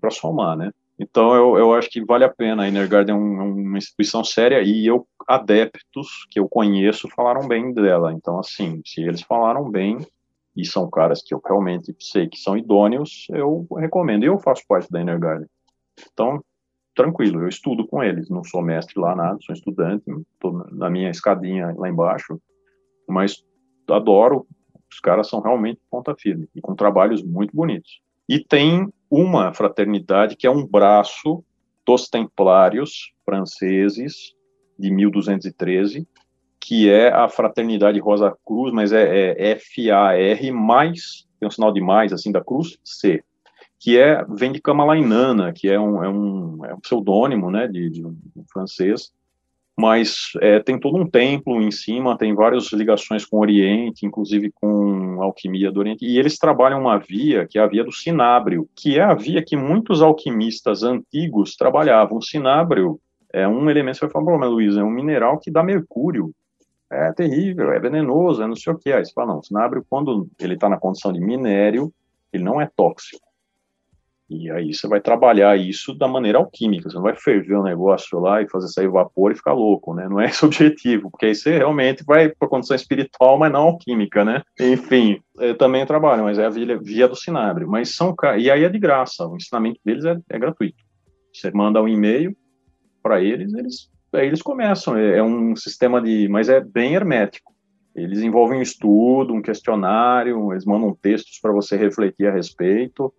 para somar, né? Então, eu, eu acho que vale a pena. A Inner Garden é, um, é uma instituição séria e eu, adeptos que eu conheço, falaram bem dela. Então, assim, se eles falaram bem e são caras que eu realmente sei que são idôneos, eu recomendo. E eu faço parte da Inner Garden. Então, tranquilo, eu estudo com eles. Não sou mestre lá, nada, sou estudante, estou na minha escadinha lá embaixo, mas adoro. Os caras são realmente ponta firme e com trabalhos muito bonitos. E tem uma fraternidade que é um braço dos templários franceses de 1213, que é a Fraternidade Rosa Cruz, mas é, é F-A-R mais, tem um sinal de mais, assim, da cruz, C, que é, vem de Kamalainana, que é um, é um, é um pseudônimo, né, de, de um francês, mas é, tem todo um templo em cima, tem várias ligações com o Oriente, inclusive com alquimia do Oriente, e eles trabalham uma via, que é a via do cinábrio, que é a via que muitos alquimistas antigos trabalhavam. O cinábrio é um elemento, você vai falar, Luiz, é um mineral que dá mercúrio, é terrível, é venenoso, é não sei o que. Aí você fala, não, o cinábrio, quando ele está na condição de minério, ele não é tóxico. E aí você vai trabalhar isso da maneira alquímica, você não vai ferver o um negócio lá e fazer sair vapor e ficar louco, né? Não é esse o objetivo, porque aí você realmente vai para a condição espiritual, mas não alquímica, né? Enfim, também trabalho, mas é a via, via do Sinabre. Mas são, e aí é de graça, o ensinamento deles é, é gratuito. Você manda um e-mail para eles, eles, aí eles começam. É, é um sistema de, mas é bem hermético. Eles envolvem um estudo, um questionário, eles mandam textos para você refletir a respeito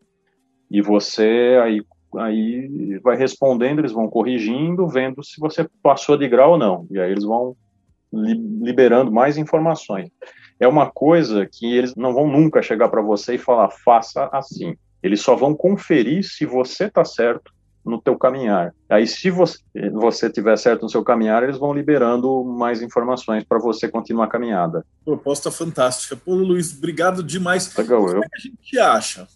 e você aí, aí vai respondendo, eles vão corrigindo, vendo se você passou de grau ou não. E aí eles vão li liberando mais informações. É uma coisa que eles não vão nunca chegar para você e falar, faça assim. Eles só vão conferir se você está certo no teu caminhar. Aí, se você, você tiver certo no seu caminhar, eles vão liberando mais informações para você continuar a caminhada. Proposta fantástica. Pô, Luiz, obrigado demais. Legal, Como eu... é que a gente acha?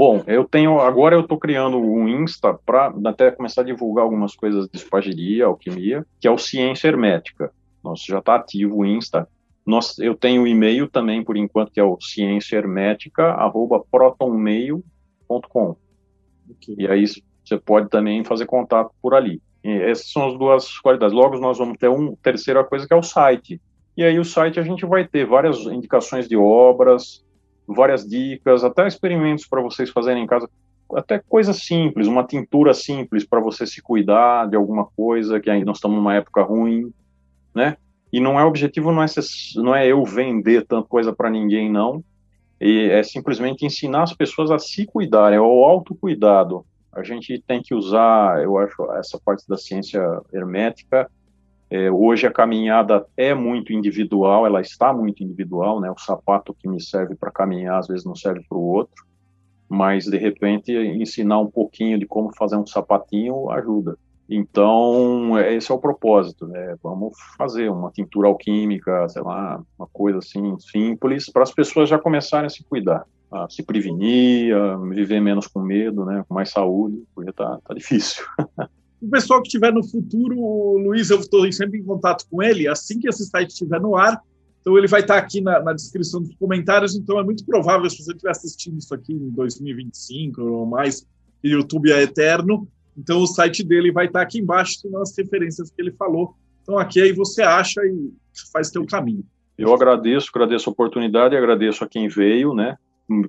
Bom, eu tenho agora eu estou criando um Insta para até começar a divulgar algumas coisas de espagiria, alquimia, que é o Ciência Hermética. Nossa, já está ativo o Insta. Nós, eu tenho o e-mail também, por enquanto, que é o cienciahermética@protonmail.com. Okay. E aí você pode também fazer contato por ali. E essas são as duas qualidades. Logo nós vamos ter uma terceira coisa que é o site. E aí o site a gente vai ter várias indicações de obras, várias dicas, até experimentos para vocês fazerem em casa, até coisas simples, uma tintura simples para você se cuidar de alguma coisa, que ainda nós estamos numa época ruim, né? E não é objetivo, não é, não é eu vender tanta coisa para ninguém, não. E é simplesmente ensinar as pessoas a se cuidar, é o autocuidado. A gente tem que usar, eu acho, essa parte da ciência hermética é, hoje a caminhada é muito individual, ela está muito individual, né? O sapato que me serve para caminhar às vezes não serve para o outro, mas de repente ensinar um pouquinho de como fazer um sapatinho ajuda. Então esse é o propósito, né? Vamos fazer uma tintura alquímica, sei lá, uma coisa assim simples para as pessoas já começarem a se cuidar, a se prevenir, a viver menos com medo, né? Com mais saúde, porque tá, tá difícil. O pessoal que estiver no futuro, o Luiz, eu estou sempre em contato com ele, assim que esse site estiver no ar, então ele vai estar aqui na, na, descrição dos comentários, então é muito provável, se você estiver assistindo isso aqui em 2025 ou mais, o YouTube é eterno, então o site dele vai estar aqui embaixo nas referências que ele falou. Então aqui aí você acha e faz teu caminho. Eu agradeço, agradeço a oportunidade, agradeço a quem veio, né?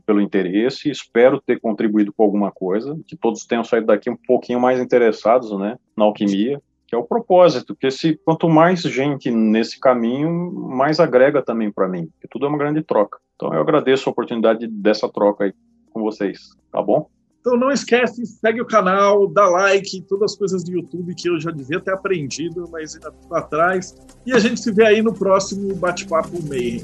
Pelo interesse, espero ter contribuído com alguma coisa, que todos tenham saído daqui um pouquinho mais interessados, né, na alquimia, que é o propósito, porque se quanto mais gente nesse caminho, mais agrega também para mim, porque tudo é uma grande troca. Então eu agradeço a oportunidade dessa troca aí com vocês, tá bom? Então não esquece, segue o canal, dá like, todas as coisas do YouTube que eu já devia ter aprendido, mas ainda estou atrás. E a gente se vê aí no próximo Bate-Papo Meio.